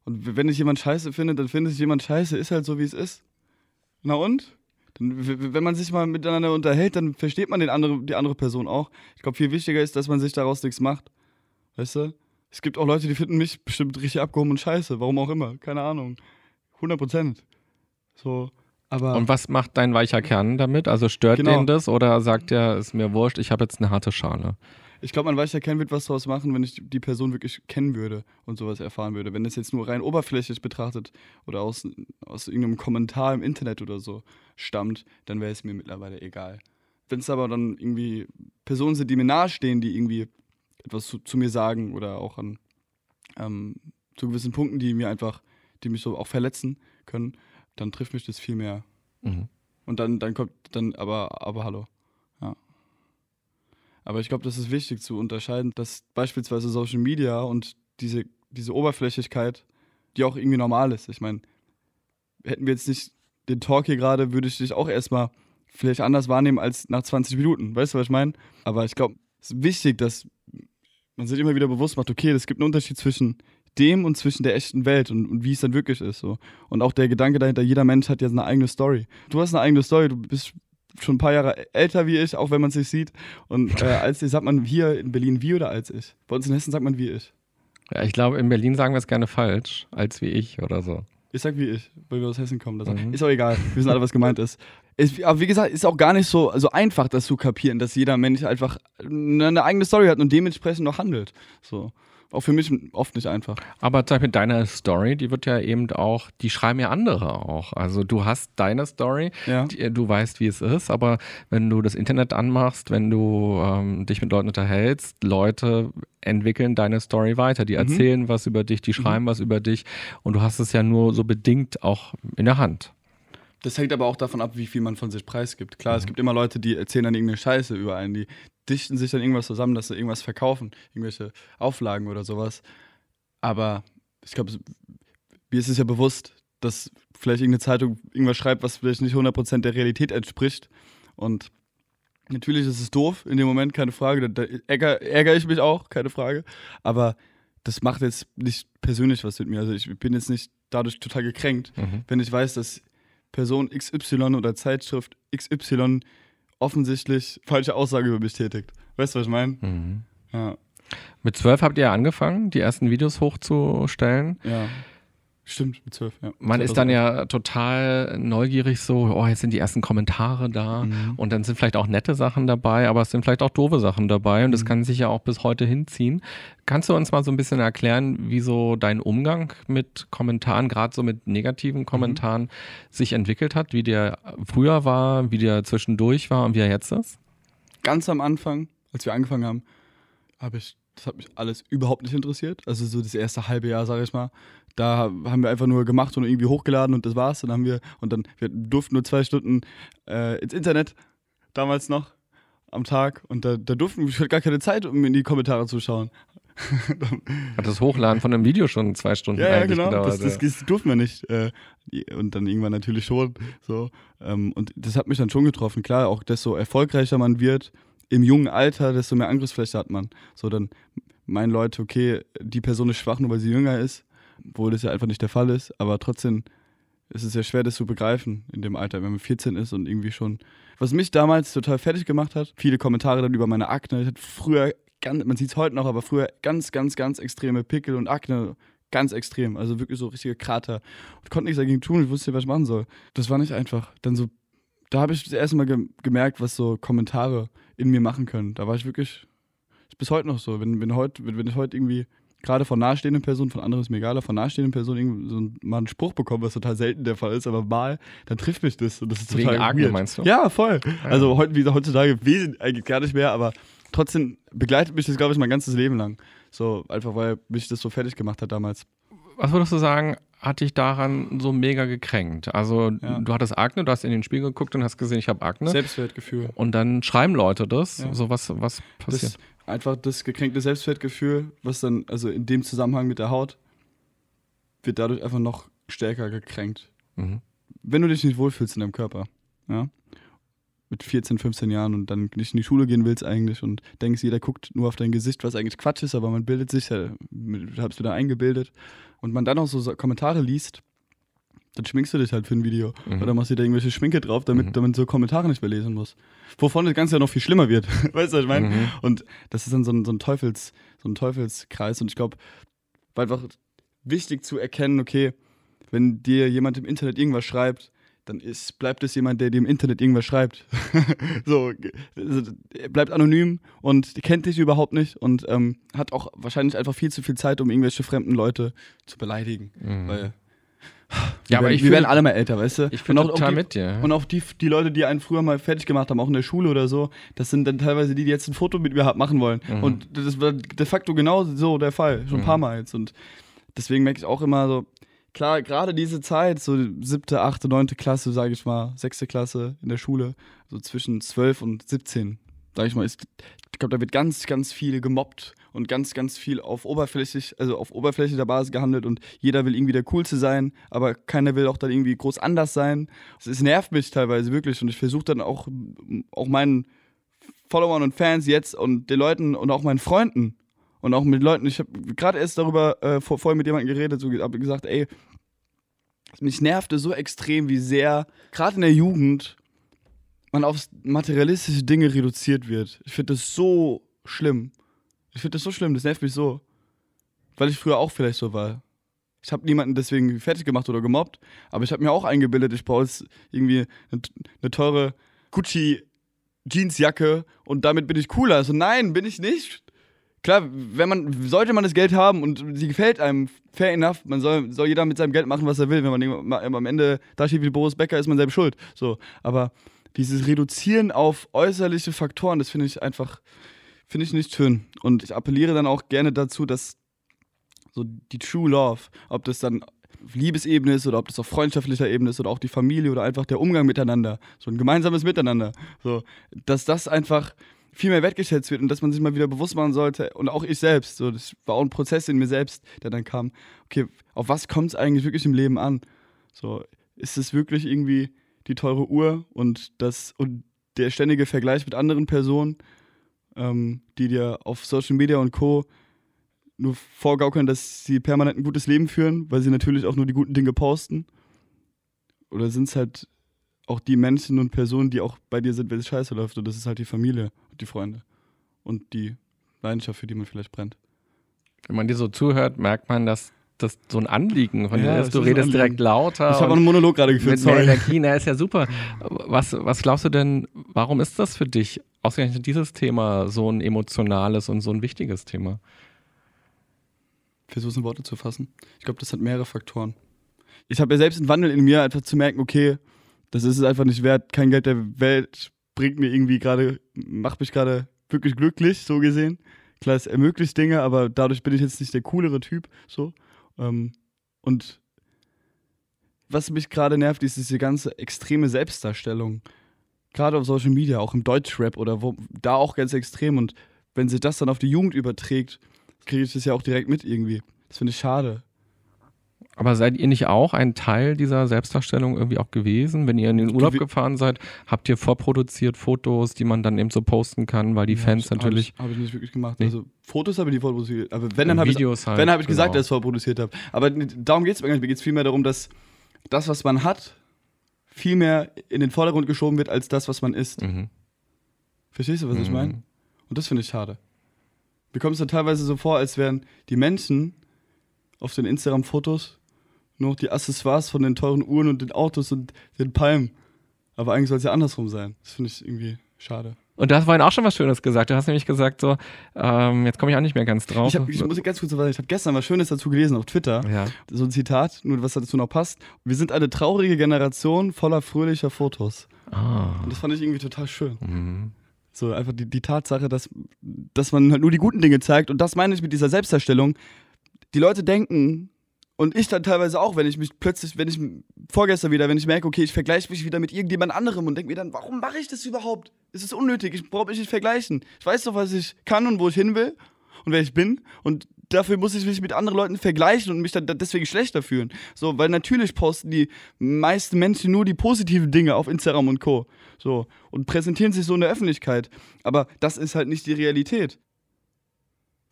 Und wenn ich jemand scheiße finde, dann finde ich jemand scheiße, ist halt so, wie es ist. Na und? Dann, wenn man sich mal miteinander unterhält, dann versteht man den andere, die andere Person auch. Ich glaube, viel wichtiger ist, dass man sich daraus nichts macht. Weißt du? Es gibt auch Leute, die finden mich bestimmt richtig abgehoben und scheiße. Warum auch immer. Keine Ahnung. 100 Prozent. So. Aber und was macht dein weicher Kern damit? Also stört genau. den das oder sagt er, ist mir wurscht, ich habe jetzt eine harte Schale? Ich glaube, mein weicher Kern wird was daraus machen, wenn ich die Person wirklich kennen würde und sowas erfahren würde. Wenn das jetzt nur rein oberflächlich betrachtet oder aus, aus irgendeinem Kommentar im Internet oder so stammt, dann wäre es mir mittlerweile egal. Wenn es aber dann irgendwie Personen sind, die mir nahestehen, die irgendwie etwas zu, zu mir sagen oder auch an ähm, zu gewissen Punkten, die mir einfach, die mich so auch verletzen können, dann trifft mich das viel mehr. Mhm. Und dann, dann kommt dann, aber, aber hallo. Ja. Aber ich glaube, das ist wichtig zu unterscheiden, dass beispielsweise Social Media und diese, diese Oberflächlichkeit, die auch irgendwie normal ist. Ich meine, hätten wir jetzt nicht den Talk hier gerade, würde ich dich auch erstmal vielleicht anders wahrnehmen als nach 20 Minuten. Weißt du, was ich meine? Aber ich glaube, es ist wichtig, dass man sich immer wieder bewusst macht, okay, es gibt einen Unterschied zwischen dem und zwischen der echten Welt und, und wie es dann wirklich ist. So. Und auch der Gedanke dahinter, jeder Mensch hat ja eine eigene Story. Du hast eine eigene Story, du bist schon ein paar Jahre älter wie ich, auch wenn man es nicht sieht. Und äh, als ich sagt man hier in Berlin wie oder als ich? Bei uns in Hessen sagt man wie ich. Ja, ich glaube, in Berlin sagen wir es gerne falsch, als wie ich oder so. Ich sag wie ich, weil wir aus Hessen kommen. Mhm. Ist auch egal, wir wissen alle, was gemeint ist. ist. Aber wie gesagt, ist auch gar nicht so, so einfach, das zu kapieren, dass jeder Mensch einfach eine eigene Story hat und dementsprechend noch handelt. So auch für mich oft nicht einfach. Aber zum Beispiel deine Story, die wird ja eben auch, die schreiben ja andere auch. Also du hast deine Story, ja. die, du weißt, wie es ist, aber wenn du das Internet anmachst, wenn du ähm, dich mit Leuten unterhältst, Leute entwickeln deine Story weiter. Die mhm. erzählen mhm. was über dich, die schreiben mhm. was über dich und du hast es ja nur so bedingt auch in der Hand. Das hängt aber auch davon ab, wie viel man von sich preisgibt. Klar, mhm. es gibt immer Leute, die erzählen dann irgendeine Scheiße über einen, die dichten sich dann irgendwas zusammen, dass sie irgendwas verkaufen, irgendwelche Auflagen oder sowas. Aber ich glaube, mir ist es ja bewusst, dass vielleicht irgendeine Zeitung irgendwas schreibt, was vielleicht nicht 100% der Realität entspricht. Und natürlich ist es doof in dem Moment, keine Frage. Da, ärgere, ärgere ich mich auch, keine Frage. Aber das macht jetzt nicht persönlich was mit mir. Also ich bin jetzt nicht dadurch total gekränkt, mhm. wenn ich weiß, dass Person XY oder Zeitschrift XY offensichtlich falsche Aussage über mich tätigt. Weißt du, was ich meine? Mhm. Ja. Mit zwölf habt ihr angefangen, die ersten Videos hochzustellen. Ja. Stimmt, mit zwölf, ja. Man ist dann ja total neugierig, so, oh, jetzt sind die ersten Kommentare da mhm. und dann sind vielleicht auch nette Sachen dabei, aber es sind vielleicht auch doofe Sachen dabei und mhm. das kann sich ja auch bis heute hinziehen. Kannst du uns mal so ein bisschen erklären, wie so dein Umgang mit Kommentaren, gerade so mit negativen mhm. Kommentaren, mhm. sich entwickelt hat, wie der früher war, wie der zwischendurch war und wie er jetzt ist? Ganz am Anfang, als wir angefangen haben, habe ich Das hat mich alles überhaupt nicht interessiert. Also so das erste halbe Jahr, sage ich mal. Da haben wir einfach nur gemacht und irgendwie hochgeladen und das war's. Dann haben wir, und dann, wir durften nur zwei Stunden äh, ins Internet, damals noch, am Tag. Und da, da durften wir gar keine Zeit, um in die Kommentare zu schauen. Hat das Hochladen von einem Video schon zwei Stunden ja, ja, eigentlich genau. gedauert? Das, das, ja. das durften wir nicht. Äh, Und dann irgendwann natürlich schon. So. Ähm, Und das hat mich dann schon getroffen. Klar, auch desto erfolgreicher man wird im jungen Alter, desto mehr Angriffsfläche hat man. So, dann meinen Leute, okay, die Person ist schwach, nur weil sie jünger ist, obwohl das ja einfach nicht der Fall ist. Aber trotzdem ist es ja schwer, das zu begreifen in dem Alter, wenn man 14 ist und irgendwie schon. Was mich damals total fertig gemacht hat, viele Kommentare dann über meine Akne. Ich hatte früher, ganz, man sieht es heute noch, aber früher ganz, ganz, ganz extreme Pickel und Akne. Ganz extrem, also wirklich so richtige Krater. Und konnte nichts dagegen tun, ich wusste nicht, was ich machen soll. Das war nicht einfach. Dann so, da habe ich das erste Mal ge gemerkt, was so Kommentare in mir machen können. Da war ich wirklich, ist bis heute noch so. Wenn, wenn, heut, wenn, wenn ich heute irgendwie gerade von nahestehenden Personen, von anderen ist mir egal, aber von nahestehenden Personen irgendwie so mal einen Spruch bekomme, was total selten der Fall ist, aber mal, dann trifft mich das und das ist Wegen total Akne, weird. meinst du? Ja, voll. Also heute, wie gesagt, heutzutage wesentlich eigentlich gar nicht mehr, aber trotzdem begleitet mich das, glaube ich, mein ganzes Leben lang. So, einfach weil mich das so fertig gemacht hat damals. Was würdest du sagen, hat dich daran so mega gekränkt? Also Ja. du hattest Akne, du hast in den Spiegel geguckt und hast gesehen, ich habe Akne. Selbstwertgefühl. Und dann schreiben Leute das. Ja. So was, was passiert? Das, einfach das gekränkte Selbstwertgefühl, was dann, also in dem Zusammenhang mit der Haut, wird dadurch einfach noch stärker gekränkt. Mhm. Wenn du dich nicht wohlfühlst in deinem Körper, ja, mit 14, 15 Jahren und dann nicht in die Schule gehen willst eigentlich und denkst, jeder guckt nur auf dein Gesicht, was eigentlich Quatsch ist, aber man bildet sich, ja, hab's wieder eingebildet und man dann auch so Kommentare liest, dann schminkst du dich halt für ein Video Mhm. oder machst dir da irgendwelche Schminke drauf, damit, Mhm. damit so Kommentare nicht mehr lesen muss. Wovon das Ganze ja noch viel schlimmer wird. weißt du, was ich meine? Mhm. Und das ist dann so ein, so ein Teufels, so ein Teufelskreis. Und ich glaube, war einfach wichtig zu erkennen, okay, wenn dir jemand im Internet irgendwas schreibt, dann ist, bleibt es jemand, der dir im Internet irgendwas schreibt. so, also, er bleibt anonym und kennt dich überhaupt nicht und ähm, hat auch wahrscheinlich einfach viel zu viel Zeit, um irgendwelche fremden Leute zu beleidigen. Mhm. Weil Ja, aber wir, ich wir fühl- werden alle mal älter, weißt du? Ich bin auch- total die, mit dir. und auch die, die Leute, die einen früher mal fertig gemacht haben, auch in der Schule oder so, das sind dann teilweise die, die jetzt ein Foto mit mir machen wollen. Mhm. Und das war de facto genau so der Fall, schon ein Mhm. paar Mal jetzt. Und deswegen merke ich auch immer so, klar, gerade diese Zeit, so siebte, achte, neunte Klasse, sage ich mal, sechste Klasse in der Schule, so zwischen zwölf und 17, sage ich mal, ist, ich glaube, da wird ganz, ganz viel gemobbt und ganz, ganz viel auf oberflächlich, also auf oberflächlicher Basis gehandelt und jeder will irgendwie der Coolste sein, aber keiner will auch dann irgendwie groß anders sein. Es, nervt mich teilweise wirklich und ich versuche dann auch, auch meinen Followern und Fans jetzt und den Leuten und auch meinen Freunden und auch mit Leuten, ich habe gerade erst darüber äh, vor, vorher mit jemandem geredet, so habe gesagt, ey, mich nervte so extrem, wie sehr, gerade in der Jugend, man auf materialistische Dinge reduziert wird. Ich finde das so schlimm. Ich finde das so schlimm, das nervt mich so. Weil ich früher auch vielleicht so war. Ich habe niemanden deswegen fertig gemacht oder gemobbt, aber ich habe mir auch eingebildet, ich brauche jetzt irgendwie eine, eine teure Gucci Jeansjacke und damit bin ich cooler. Also nein, bin ich nicht. Klar, wenn man, sollte man das Geld haben und sie gefällt einem, fair enough, man soll, soll jeder mit seinem Geld machen, was er will. Wenn man am Ende da steht wie Boris Becker, ist man selbst schuld. So, aber dieses Reduzieren auf äußerliche Faktoren, das finde ich einfach, finde ich nicht schön. Und ich appelliere dann auch gerne dazu, dass so die True Love, ob das dann auf Liebesebene ist oder ob das auf freundschaftlicher Ebene ist oder auch die Familie oder einfach der Umgang miteinander, so ein gemeinsames Miteinander, so, dass das einfach viel mehr wertgeschätzt wird und dass man sich mal wieder bewusst machen sollte und auch ich selbst, so, das war auch ein Prozess in mir selbst, der dann kam, okay, auf was kommt es eigentlich wirklich im Leben an? So, ist es wirklich irgendwie die teure Uhr und das und der ständige Vergleich mit anderen Personen, ähm, die dir auf Social Media und Co. nur vorgaukeln, dass sie permanent ein gutes Leben führen, weil sie natürlich auch nur die guten Dinge posten? Oder sind es halt auch die Menschen und Personen, die auch bei dir sind, wenn es scheiße läuft? Und das ist halt die Familie die Freunde und die Leidenschaft, für die man vielleicht brennt. Wenn man dir so zuhört, merkt man, dass das so ein Anliegen von Ja, dir ist. Du redest direkt lauter. Ich habe einen Monolog gerade geführt, mit sorry. Energie, na, ist ja super. Was, was glaubst du denn, warum ist das für dich, ausgerechnet dieses Thema, so ein emotionales und so ein wichtiges Thema? versuche es in Worte zu fassen. Ich glaube, das hat mehrere Faktoren. Ich habe ja selbst einen Wandel in mir, einfach zu merken, okay, das ist es einfach nicht wert. Kein Geld der Welt bringt mir irgendwie gerade, macht mich gerade wirklich glücklich, so gesehen. Klar, es ermöglicht Dinge, aber dadurch bin ich jetzt nicht der coolere Typ. So. Ähm, und was mich gerade nervt, ist diese ganze extreme Selbstdarstellung. Gerade auf Social Media, auch im Deutschrap oder wo, da auch ganz extrem. Und wenn sich das dann auf die Jugend überträgt, kriege ich das ja auch direkt mit irgendwie. Das finde ich schade. Aber seid ihr nicht auch ein Teil dieser Selbstdarstellung irgendwie auch gewesen? Wenn ihr in den Urlaub gefahren seid, habt ihr vorproduziert Fotos, die man dann eben so posten kann, weil die Ja, Fans hab ich- natürlich Habe ich, hab ich nicht wirklich gemacht. Nee. Also Fotos habe ich die vorproduziert. Aber wenn, dann habe ich Videos halt. Wenn, habe ich gesagt, genau. dass ich es vorproduziert habe. Aber darum geht es mir gar nicht. Mir geht es vielmehr darum, dass das, was man hat, viel mehr in den Vordergrund geschoben wird, als das, was man ist. Mhm. Verstehst du, was ich Mhm. meine? Und das finde ich schade. Mir kommt es dann teilweise so vor, als wären die Menschen auf den Instagram-Fotos noch die Accessoires von den teuren Uhren und den Autos und den Palmen. Aber eigentlich soll es ja andersrum sein. Das finde ich irgendwie schade. Und du hast vorhin auch schon was Schönes gesagt. Du hast nämlich gesagt so, ähm, jetzt komme ich auch nicht mehr ganz drauf. Ich, hab, ich muss ganz kurz sagen, ich habe gestern was Schönes dazu gelesen auf Twitter. ja. So ein Zitat, nur was dazu noch passt. Wir sind eine traurige Generation voller fröhlicher Fotos. Ah. Und das fand ich irgendwie total schön. Mhm. So einfach die, die Tatsache, dass, dass man halt nur die guten Dinge zeigt. Und das meine ich mit dieser Selbstdarstellung. Die Leute denken, und ich dann teilweise auch, wenn ich mich plötzlich, wenn ich vorgestern wieder, wenn ich merke, okay, ich vergleiche mich wieder mit irgendjemand anderem und denke mir dann, warum mache ich das überhaupt? Es ist unnötig, ich brauche mich nicht vergleichen. Ich weiß doch, was ich kann und wo ich hin will und wer ich bin. Und dafür muss ich mich mit anderen Leuten vergleichen und mich dann deswegen schlechter fühlen. So, weil natürlich posten die meisten Menschen nur die positiven Dinge auf Instagram und Co. So, und präsentieren sich so in der Öffentlichkeit. Aber das ist halt nicht die Realität.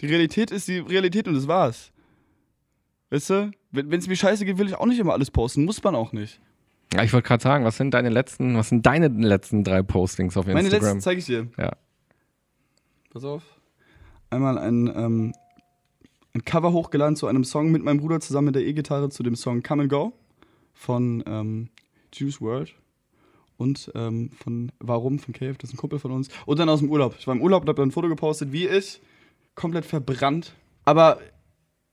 Die Realität ist die Realität und das war's. Weißt du? Wenn es mir scheiße geht, will ich auch nicht immer alles posten. Muss man auch nicht. Ja, ich wollte gerade sagen, was sind deine letzten, was sind deine letzten drei Postings auf Meine Instagram? letzten zeige ich dir. Ja. Pass auf. Einmal ein, ähm, ein Cover hochgeladen zu einem Song mit meinem Bruder zusammen mit der E-Gitarre zu dem Song Come and Go von ähm, Juice WRLD und ähm, von Warum von Cave, das ist ein Kumpel von uns. Und dann aus dem Urlaub. Ich war im Urlaub und habe dann ein Foto gepostet, wie ich, komplett verbrannt. Aber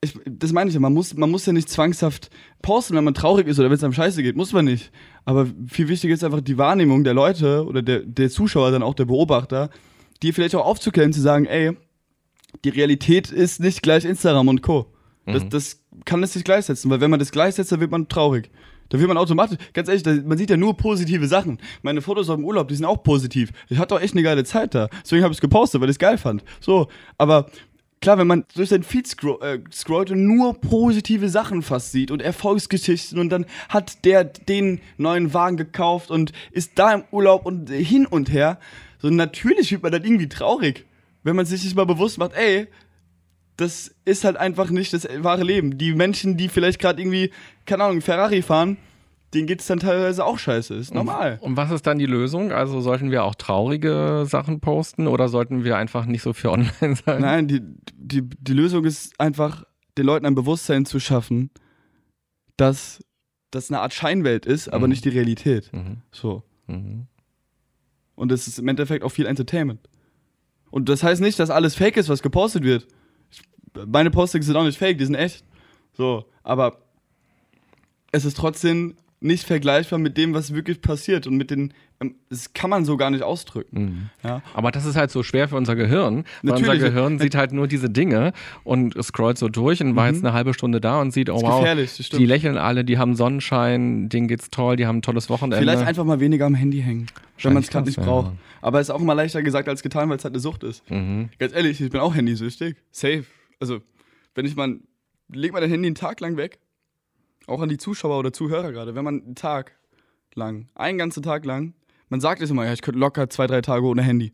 ich, das meine ich ja, man muss, man muss ja nicht zwangshaft posten, wenn man traurig ist oder wenn es einem scheiße geht. Muss man nicht. Aber viel wichtiger ist einfach die Wahrnehmung der Leute oder der, der Zuschauer, dann auch der Beobachter, die vielleicht auch aufzuklären, zu sagen, ey, die Realität ist nicht gleich Instagram und Co. Das, das kann es nicht gleichsetzen, weil wenn man das gleichsetzt, dann wird man traurig. Da wird man automatisch, ganz ehrlich, da, man sieht ja nur positive Sachen. Meine Fotos aus dem Urlaub, die sind auch positiv. Ich hatte auch echt eine geile Zeit da. Deswegen habe ich es gepostet, weil ich es geil fand. So, aber klar, wenn man durch seinen Feed scro äh, scrollt und nur positive Sachen fast sieht und Erfolgsgeschichten und dann hat der den neuen Wagen gekauft und ist da im Urlaub und hin und her, so natürlich wird man dann irgendwie traurig, wenn man sich nicht mal bewusst macht, ey, das ist halt einfach nicht das wahre Leben. Die Menschen, die vielleicht gerade irgendwie, keine Ahnung, Ferrari fahren, denen geht es dann teilweise auch scheiße. Ist normal. Und was ist dann die Lösung? Also sollten wir auch traurige Sachen posten oder sollten wir einfach nicht so für online sein? Nein, die, die, die Lösung ist einfach, den Leuten ein Bewusstsein zu schaffen, dass das eine Art Scheinwelt ist, aber Mhm. nicht die Realität. Mhm. So. Mhm. Und es ist im Endeffekt auch viel Entertainment. Und das heißt nicht, dass alles fake ist, was gepostet wird. Ich, meine Postings sind auch nicht fake, die sind echt. So, aber es ist trotzdem nicht vergleichbar mit dem, was wirklich passiert und mit den, ähm, das kann man so gar nicht ausdrücken. Mhm. Ja? Aber das ist halt so schwer für unser Gehirn, weil unser. Gehirn sieht halt nur diese Dinge und scrollt so durch und war jetzt eine halbe Stunde da und sieht, oh Mhm. wow, die lächeln alle, die haben Sonnenschein, denen geht's toll, die haben ein tolles Wochenende. Vielleicht einfach mal weniger am Handy hängen, wenn man es gerade nicht ja. braucht. Aber es ist auch immer leichter gesagt als getan, weil es halt eine Sucht ist. Mhm. Ganz ehrlich, ich bin auch handysüchtig. Safe. Also, wenn ich mal, leg mal dein Handy einen Tag lang weg, auch an die Zuschauer oder Zuhörer gerade, wenn man einen Tag lang, einen ganzen Tag lang, man sagt es immer, ja, ich könnte locker zwei, drei Tage ohne Handy.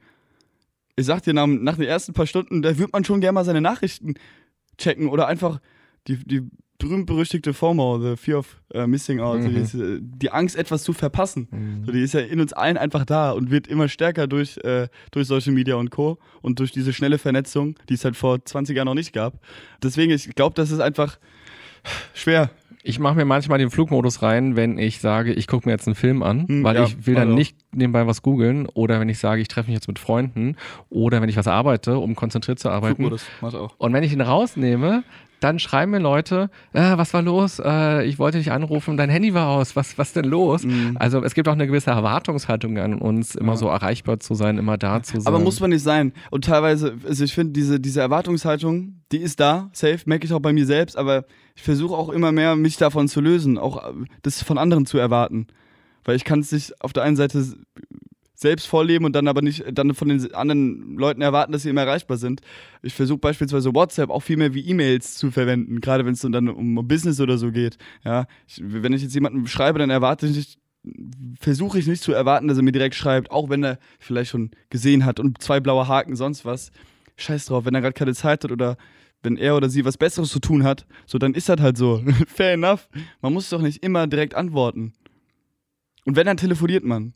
Ich sag dir, nach, nach den ersten paar Stunden, da wird man schon gerne mal seine Nachrichten checken oder einfach die, die berühmt-berüchtigte FOMO, the Fear of äh, Missing Out, so Mhm. diese, die Angst, etwas zu verpassen. Mhm. So, die ist ja in uns allen einfach da und wird immer stärker durch, äh, durch Social Media und Co. und durch diese schnelle Vernetzung, die es halt vor 20 Jahren noch nicht gab. Deswegen, ich glaube, das ist einfach schwer. Ich mache mir manchmal den Flugmodus rein, wenn ich sage, ich gucke mir jetzt einen Film an, Hm, weil ja, ich will dann also. nicht nebenbei was googeln oder wenn ich sage, ich treffe mich jetzt mit Freunden oder wenn ich was arbeite, um konzentriert zu arbeiten. Flugmodus, macht auch. Und wenn ich ihn rausnehme, dann schreiben mir Leute, äh, was war los? Äh, ich wollte dich anrufen, dein Handy war aus, was, was denn los? Mhm. Also es gibt auch eine gewisse Erwartungshaltung an uns, immer ja. so erreichbar zu sein, immer da zu sein. Aber muss man nicht sein. Und teilweise, also ich finde, diese, diese Erwartungshaltung, die ist da, safe, merke ich auch bei mir selbst, aber ich versuche auch immer mehr, mich davon zu lösen, auch äh, das von anderen zu erwarten. Weil ich kann es nicht auf der einen Seite selbst vorleben und dann aber nicht dann von den anderen Leuten erwarten, dass sie immer erreichbar sind. Ich versuche beispielsweise WhatsApp auch viel mehr wie E-Mails zu verwenden, gerade wenn es dann um Business oder so geht. Ja, ich, wenn ich jetzt jemanden schreibe, dann erwarte ich nicht, versuche ich nicht zu erwarten, dass er mir direkt schreibt, auch wenn er vielleicht schon gesehen hat und zwei blaue Haken, sonst was. Scheiß drauf, wenn er gerade keine Zeit hat oder wenn er oder sie was Besseres zu tun hat, so dann ist das halt so. Fair enough. Man muss doch nicht immer direkt antworten. Und wenn, dann telefoniert man.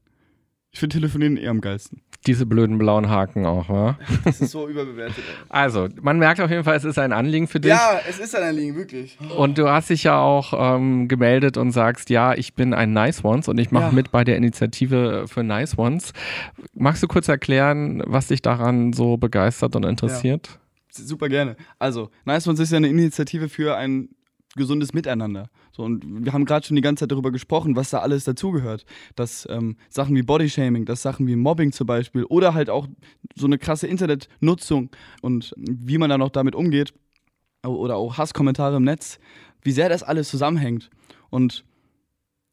Ich finde Telefonieren eher am geilsten. Diese blöden blauen Haken auch, wa? Das ist so überbewertet. Also, man merkt auf jeden Fall, es ist ein Anliegen für dich. Ja, es ist ein Anliegen, wirklich. Und du hast dich ja auch ähm, gemeldet und sagst, ja, ich bin ein Nice Ones und ich mache ja. mit bei der Initiative für Nice Ones. Magst du kurz erklären, was dich daran so begeistert und interessiert? Ja. Super gerne. Also, Nice Ones ist ja eine Initiative für ein gesundes Miteinander. So, und wir haben gerade schon die ganze Zeit darüber gesprochen, was da alles dazugehört. Dass ähm, Sachen wie Bodyshaming, dass Sachen wie Mobbing zum Beispiel oder halt auch so eine krasse Internetnutzung und wie man dann auch damit umgeht oder auch Hasskommentare im Netz, wie sehr das alles zusammenhängt. Und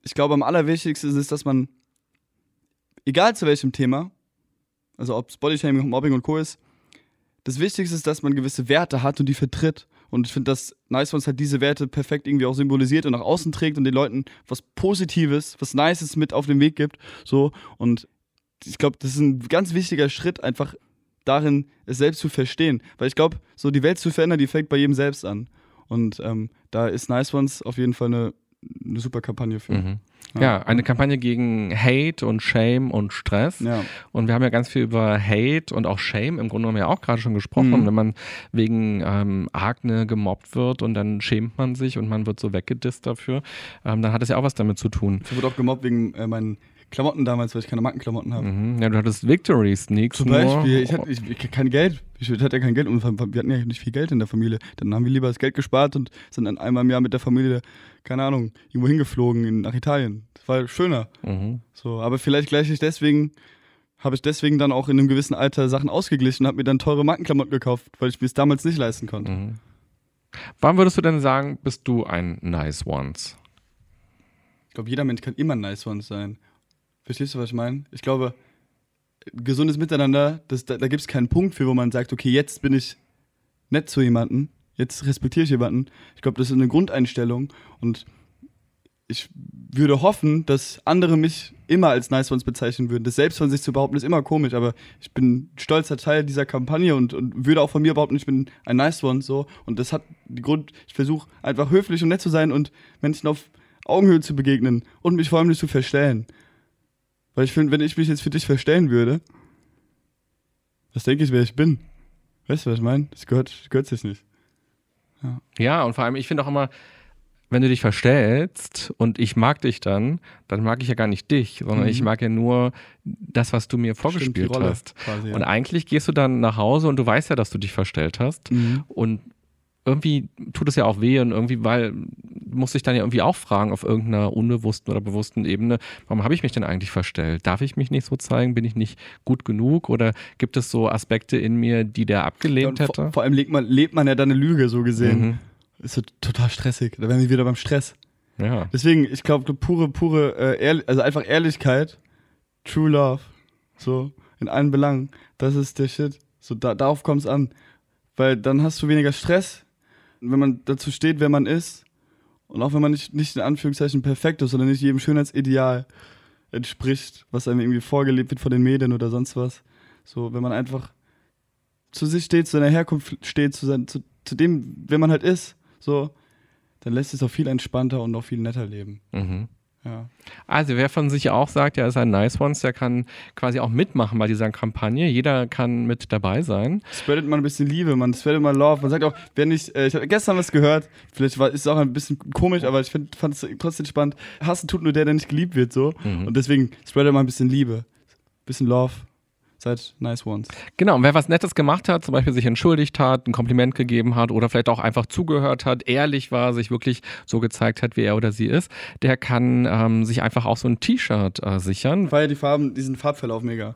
ich glaube, am allerwichtigsten ist dass man, egal zu welchem Thema, also ob es Bodyshaming, Mobbing und Co. ist, das Wichtigste ist, dass man gewisse Werte hat und die vertritt und ich finde, dass Nice Ones halt diese Werte perfekt irgendwie auch symbolisiert und nach außen trägt und den Leuten was Positives, was Nices mit auf den Weg gibt. So. Und ich glaube, das ist ein ganz wichtiger Schritt, einfach darin, es selbst zu verstehen. Weil ich glaube, so die Welt zu verändern, die fängt bei jedem selbst an. Und ähm, da ist Nice Ones auf jeden Fall eine, eine super Kampagne für. Mhm. Ja. ja. eine Kampagne gegen Hate und Shame und Stress. Ja. Und wir haben ja ganz viel über Hate und auch Shame im Grunde genommen ja auch gerade schon gesprochen. Mhm. Wenn man wegen ähm, Akne gemobbt wird und dann schämt man sich und man wird so weggedisst dafür, ähm, dann hat es ja auch was damit zu tun. Ich wurde auch gemobbt wegen äh, meinen Klamotten damals, weil ich keine Markenklamotten habe. Mhm. Ja, du hattest Victory Sneaks. Zum Beispiel, ich hatte, ich, ich, kein Geld. Ich hatte ja kein Geld und wir hatten ja nicht viel Geld in der Familie. Dann haben wir lieber das Geld gespart und sind dann einmal im Jahr mit der Familie, keine Ahnung, irgendwo hingeflogen in, nach Italien. Das war schöner. Mhm. So, aber vielleicht gleich ich deswegen habe ich deswegen dann auch in einem gewissen Alter Sachen ausgeglichen und habe mir dann teure Markenklamotten gekauft, weil ich mir es damals nicht leisten konnte. Mhm. Wann würdest du denn sagen, bist du ein Nice Ones? Ich glaube, jeder Mensch kann immer ein Nice Ones sein. Verstehst du, was ich meine? Ich glaube, gesundes Miteinander, das, da, da gibt es keinen Punkt für, wo man sagt, okay, jetzt bin ich nett zu jemandem, jetzt respektiere ich jemanden. Ich glaube, das ist eine Grundeinstellung und ich würde hoffen, dass andere mich immer als Nice Ones bezeichnen würden. Das selbst von sich zu behaupten, ist immer komisch, aber ich bin stolzer Teil dieser Kampagne und, und würde auch von mir behaupten, ich bin ein Nice One so. Und das hat den Grund, ich versuche einfach höflich und nett zu sein und Menschen auf Augenhöhe zu begegnen und mich vor allem nicht zu verstellen. Weil ich finde, wenn ich mich jetzt für dich verstellen würde, was denke ich, wer ich bin? Weißt du, was ich meine? Das gehört, gehört sich nicht. Ja. ja, und vor allem, ich finde auch immer, wenn du dich verstellst und ich mag dich dann, dann mag ich ja gar nicht dich, sondern mhm. ich mag ja nur das, was du mir vorgespielt Stimmt, hast. Quasi, ja. Und eigentlich gehst du dann nach Hause und du weißt ja, dass du dich verstellt hast. Mhm. Und irgendwie tut es ja auch weh und irgendwie, weil muss ich dann ja irgendwie auch fragen auf irgendeiner unbewussten oder bewussten Ebene, warum habe ich mich denn eigentlich verstellt? Darf ich mich nicht so zeigen? Bin ich nicht gut genug? Oder gibt es so Aspekte in mir, die der abgelehnt ja, hätte? Vor, vor, allem lebt man, lebt man ja dann eine Lüge, so gesehen. Mhm. Ist so total stressig. Da wären wir wieder beim Stress. Ja. Deswegen, ich glaube, pure, pure, äh, also einfach Ehrlichkeit, True Love, so in allen Belangen, das ist der Shit. So, da, darauf kommt es an. Weil dann hast du weniger Stress, wenn man dazu steht, wer man ist, und auch wenn man nicht, nicht in Anführungszeichen perfekt ist, sondern nicht jedem Schönheitsideal entspricht, was einem irgendwie vorgelebt wird von den Medien oder sonst was. So, wenn man einfach zu sich steht, zu seiner Herkunft steht, zu, sein, zu, zu dem, wer man halt ist, so, dann lässt es auch viel entspannter und auch viel netter leben. Mhm. Ja. Also wer von sich auch sagt, er ist ein Nice Ones, der kann quasi auch mitmachen bei dieser Kampagne. Jeder kann mit dabei sein. Spreadet mal ein bisschen Liebe, man spreadet mal Love. Man sagt auch, wenn ich, äh, ich habe gestern was gehört, vielleicht war, ist es auch ein bisschen komisch, aber ich fand es trotzdem spannend. Hassen tut nur der, der nicht geliebt wird, so. Mhm. Und deswegen spreadet mal ein bisschen Liebe, ein bisschen Love. Seid nice ones. Genau, und wer was Nettes gemacht hat, zum Beispiel sich entschuldigt hat, ein Kompliment gegeben hat oder vielleicht auch einfach zugehört hat, ehrlich war, sich wirklich so gezeigt hat, wie er oder sie ist, der kann ähm, sich einfach auch so ein T-Shirt äh, sichern. Weil die Farben, diesen Farbverlauf mega.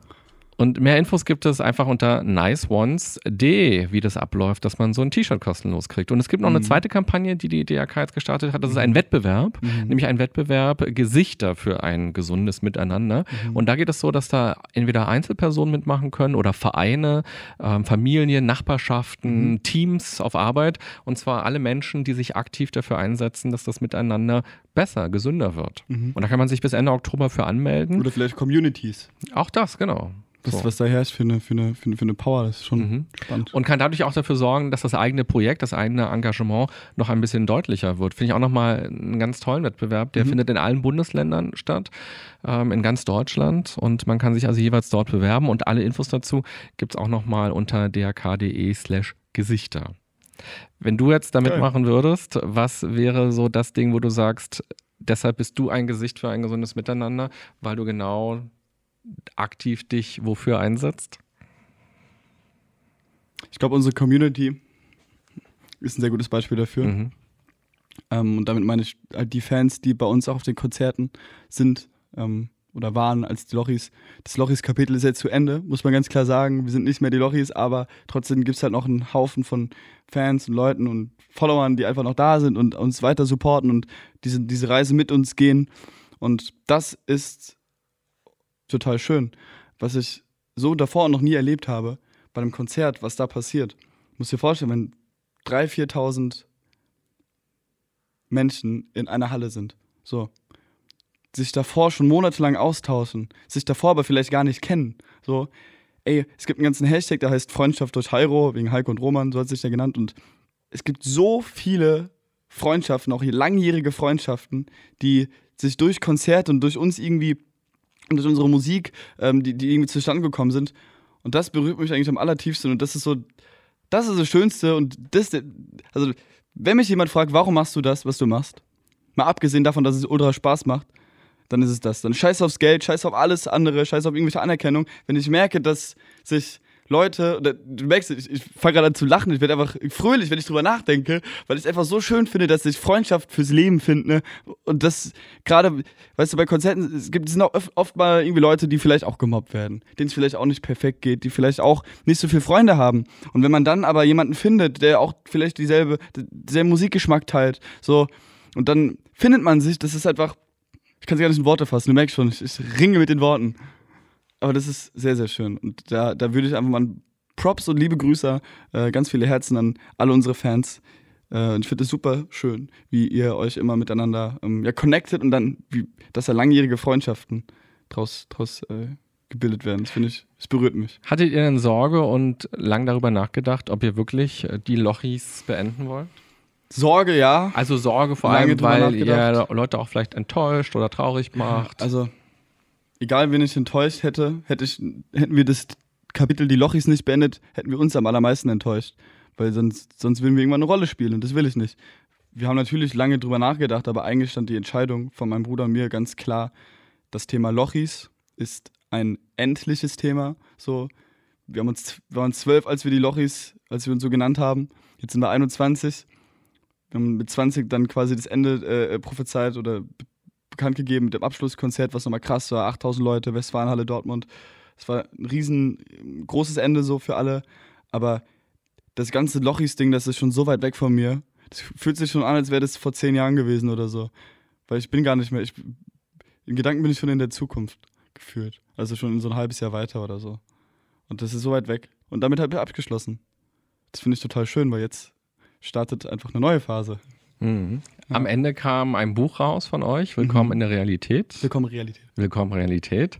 Und mehr Infos gibt es einfach unter niceones.de, wie das abläuft, dass man so ein T-Shirt kostenlos kriegt. Und es gibt noch eine zweite Kampagne, die die DRK jetzt gestartet hat. Das ist ein Wettbewerb, nämlich ein Wettbewerb Gesichter für ein gesundes Miteinander. Und da geht es so, dass da entweder Einzelpersonen mitmachen können oder Vereine, ähm, Familien, Nachbarschaften, Teams auf Arbeit. Und zwar alle Menschen, die sich aktiv dafür einsetzen, dass das Miteinander besser, gesünder wird. Und da kann man sich bis Ende Oktober für anmelden. Oder vielleicht Communities. Auch das, genau. Was, So. was da herrscht für eine, für, eine, für, eine, für eine Power, das ist schon Mhm. spannend. Und kann dadurch auch dafür sorgen, dass das eigene Projekt, das eigene Engagement noch ein bisschen deutlicher wird. Finde ich auch nochmal einen ganz tollen Wettbewerb. Der findet in allen Bundesländern statt, ähm, in ganz Deutschland. Und man kann sich also jeweils dort bewerben. Und alle Infos dazu gibt es auch nochmal unter drk.de slash Gesichter. Wenn du jetzt damit Geil. machen würdest, was wäre so das Ding, wo du sagst, deshalb bist du ein Gesicht für ein gesundes Miteinander, weil du genau aktiv dich wofür einsetzt? Ich glaube, unsere Community ist ein sehr gutes Beispiel dafür. Mhm. Ähm, und damit meine ich halt die Fans, die bei uns auch auf den Konzerten sind ähm, oder waren als die Lochis. Das Lochis-Kapitel ist jetzt zu Ende, muss man ganz klar sagen. Wir sind nicht mehr die Lochis, aber trotzdem gibt es halt noch einen Haufen von Fans und Leuten und Followern, die einfach noch da sind und uns weiter supporten und diese, diese Reise mit uns gehen. Und das ist total schön, was ich so davor noch nie erlebt habe bei einem Konzert, was da passiert. Muss dir vorstellen, wenn 3.000, 4.000 Menschen in einer Halle sind. So. Sich davor schon monatelang austauschen, sich davor aber vielleicht gar nicht kennen. So, ey, es gibt einen ganzen Hashtag, der heißt Freundschaft durch Heiro, wegen Heiko und Roman, so hat sich der genannt. Und es gibt so viele Freundschaften, auch langjährige Freundschaften, die sich durch Konzerte und durch uns irgendwie und durch unsere Musik, ähm, die, die irgendwie zustande gekommen sind. Und das berührt mich eigentlich am allertiefsten. Und das ist so, das ist das Schönste. Und das, also, wenn mich jemand fragt, warum machst du das, was du machst, mal abgesehen davon, dass es ultra Spaß macht, dann ist es das. Dann scheiß aufs Geld, scheiß auf alles andere, scheiß auf irgendwelche Anerkennung. Wenn ich merke, dass sich Leute, du merkst, ich, ich fange gerade an zu lachen, ich werde einfach fröhlich, wenn ich drüber nachdenke, weil ich es einfach so schön finde, dass ich Freundschaft fürs Leben finde. Und das gerade, weißt du, bei Konzerten, es gibt sind oft, oft mal irgendwie Leute, die vielleicht auch gemobbt werden, denen es vielleicht auch nicht perfekt geht, die vielleicht auch nicht so viele Freunde haben. Und wenn man dann aber jemanden findet, der auch vielleicht dieselbe, denselben Musikgeschmack teilt, so, und dann findet man sich, das ist einfach, ich kann es gar nicht in Worte fassen, du merkst schon, ich, ich ringe mit den Worten. Aber das ist sehr, sehr schön. Und da, da würde ich einfach mal Props und liebe Grüße, äh, ganz viele Herzen an alle unsere Fans. Äh, ich finde es super schön, wie ihr euch immer miteinander ähm, ja, connected und dann, wie, dass da langjährige Freundschaften draus, draus äh, gebildet werden. Das finde ich, es berührt mich. Hattet ihr denn Sorge und lang darüber nachgedacht, ob ihr wirklich äh, die Lochis beenden wollt? Sorge, ja. Also Sorge vor Lange allem, weil ihr. Leute auch vielleicht enttäuscht oder traurig macht. Also, egal wen ich enttäuscht hätte, hätte ich, hätten wir das Kapitel Die Lochis nicht beendet, hätten wir uns am allermeisten enttäuscht. Weil sonst, sonst würden wir irgendwann eine Rolle spielen und das will ich nicht. Wir haben natürlich lange drüber nachgedacht, aber eigentlich stand die Entscheidung von meinem Bruder und mir ganz klar, das Thema Lochis ist ein endliches Thema. So, wir, haben uns, wir waren zwölf, als wir die Lochis, als wir uns so genannt haben. Jetzt sind wir 21. Wir haben mit 20 dann quasi das Ende äh, prophezeit oder bekannt gegeben mit dem Abschlusskonzert, was nochmal krass war. 8000 Leute, Westfalenhalle, Dortmund. Es war ein riesen, großes Ende so für alle. Aber das ganze Lochis-Ding, das ist schon so weit weg von mir. Das fühlt sich schon an, als wäre das vor zehn Jahren gewesen oder so. Weil ich bin gar nicht mehr, ich, in Gedanken bin ich schon in der Zukunft gefühlt. Also schon in so ein halbes Jahr weiter oder so. Und das ist so weit weg. Und damit habe ich abgeschlossen. Das finde ich total schön, weil jetzt startet einfach eine neue Phase. Mhm. Am Ende kam ein Buch raus von euch, Willkommen Mhm. in der Realität. Willkommen Realität. Willkommen Realität.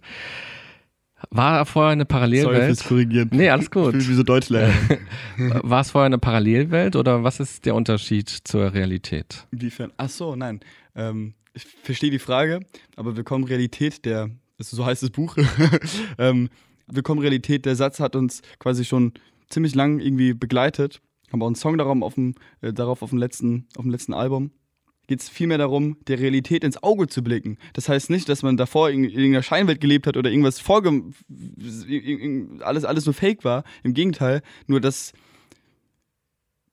War vorher eine Sorry Parallelwelt? fürs Korrigieren. Nee, alles gut. Ich wie so Deutschlehrer. War es vorher eine Parallelwelt oder was ist der Unterschied zur Realität? Inwiefern? Ach so, nein. Ähm, ich verstehe die Frage, aber Willkommen Realität, der, so heißt das Buch. ähm, Willkommen Realität, der Satz hat uns quasi schon ziemlich lang irgendwie begleitet. Haben auch einen Song darauf auf dem, äh, darauf auf dem, letzten, auf dem letzten Album. Geht es vielmehr darum, der Realität ins Auge zu blicken. Das heißt nicht, dass man davor in irgendeiner Scheinwelt gelebt hat oder irgendwas vorge... alles, alles nur fake war. Im Gegenteil, nur dass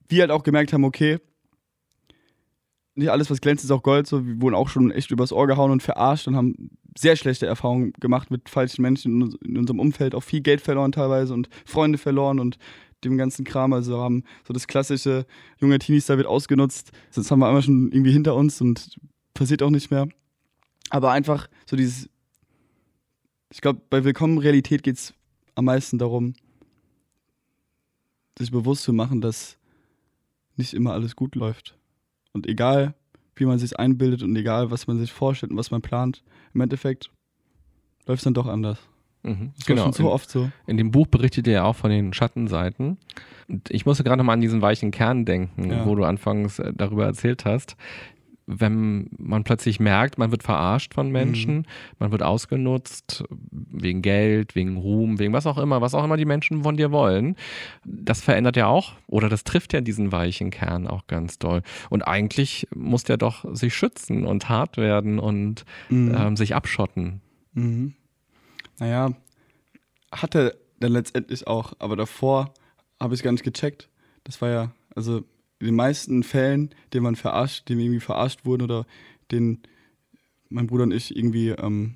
wir halt auch gemerkt haben, okay, nicht alles, was glänzt, ist auch Gold. So, wir wurden auch schon echt übers Ohr gehauen und verarscht und haben sehr schlechte Erfahrungen gemacht mit falschen Menschen in, unserem Umfeld, auch viel Geld verloren teilweise und Freunde verloren und dem ganzen Kram. Also haben so das klassische junge Teenies da wird ausgenutzt. Das haben wir einmal schon irgendwie hinter uns und passiert auch nicht mehr. Aber einfach so dieses, ich glaube, bei Willkommen Realität geht es am meisten darum, sich bewusst zu machen, dass nicht immer alles gut läuft. Und egal, wie man sich einbildet und egal, was man sich vorstellt und was man plant, im Endeffekt läuft es dann doch anders. Mhm. Das Genau. Ist so In, oft so. in dem Buch berichtet ihr ja auch von den Schattenseiten. Und ich musste gerade noch mal an diesen weichen Kern denken, Ja. wo du anfangs äh, darüber erzählt hast. Wenn man plötzlich merkt, man wird verarscht von Menschen, Mhm. man wird ausgenutzt wegen Geld, wegen Ruhm, wegen was auch immer, was auch immer die Menschen von dir wollen, das verändert ja auch oder das trifft ja diesen weichen Kern auch ganz doll. Und eigentlich muss der doch sich schützen und hart werden und Mhm. ähm, sich abschotten. Mhm. Naja, hat er dann letztendlich auch, aber davor habe ich gar nicht gecheckt. Das war ja, also in den meisten Fällen, denen man verarscht, denen irgendwie verarscht wurden oder denen mein Bruder und ich irgendwie ähm,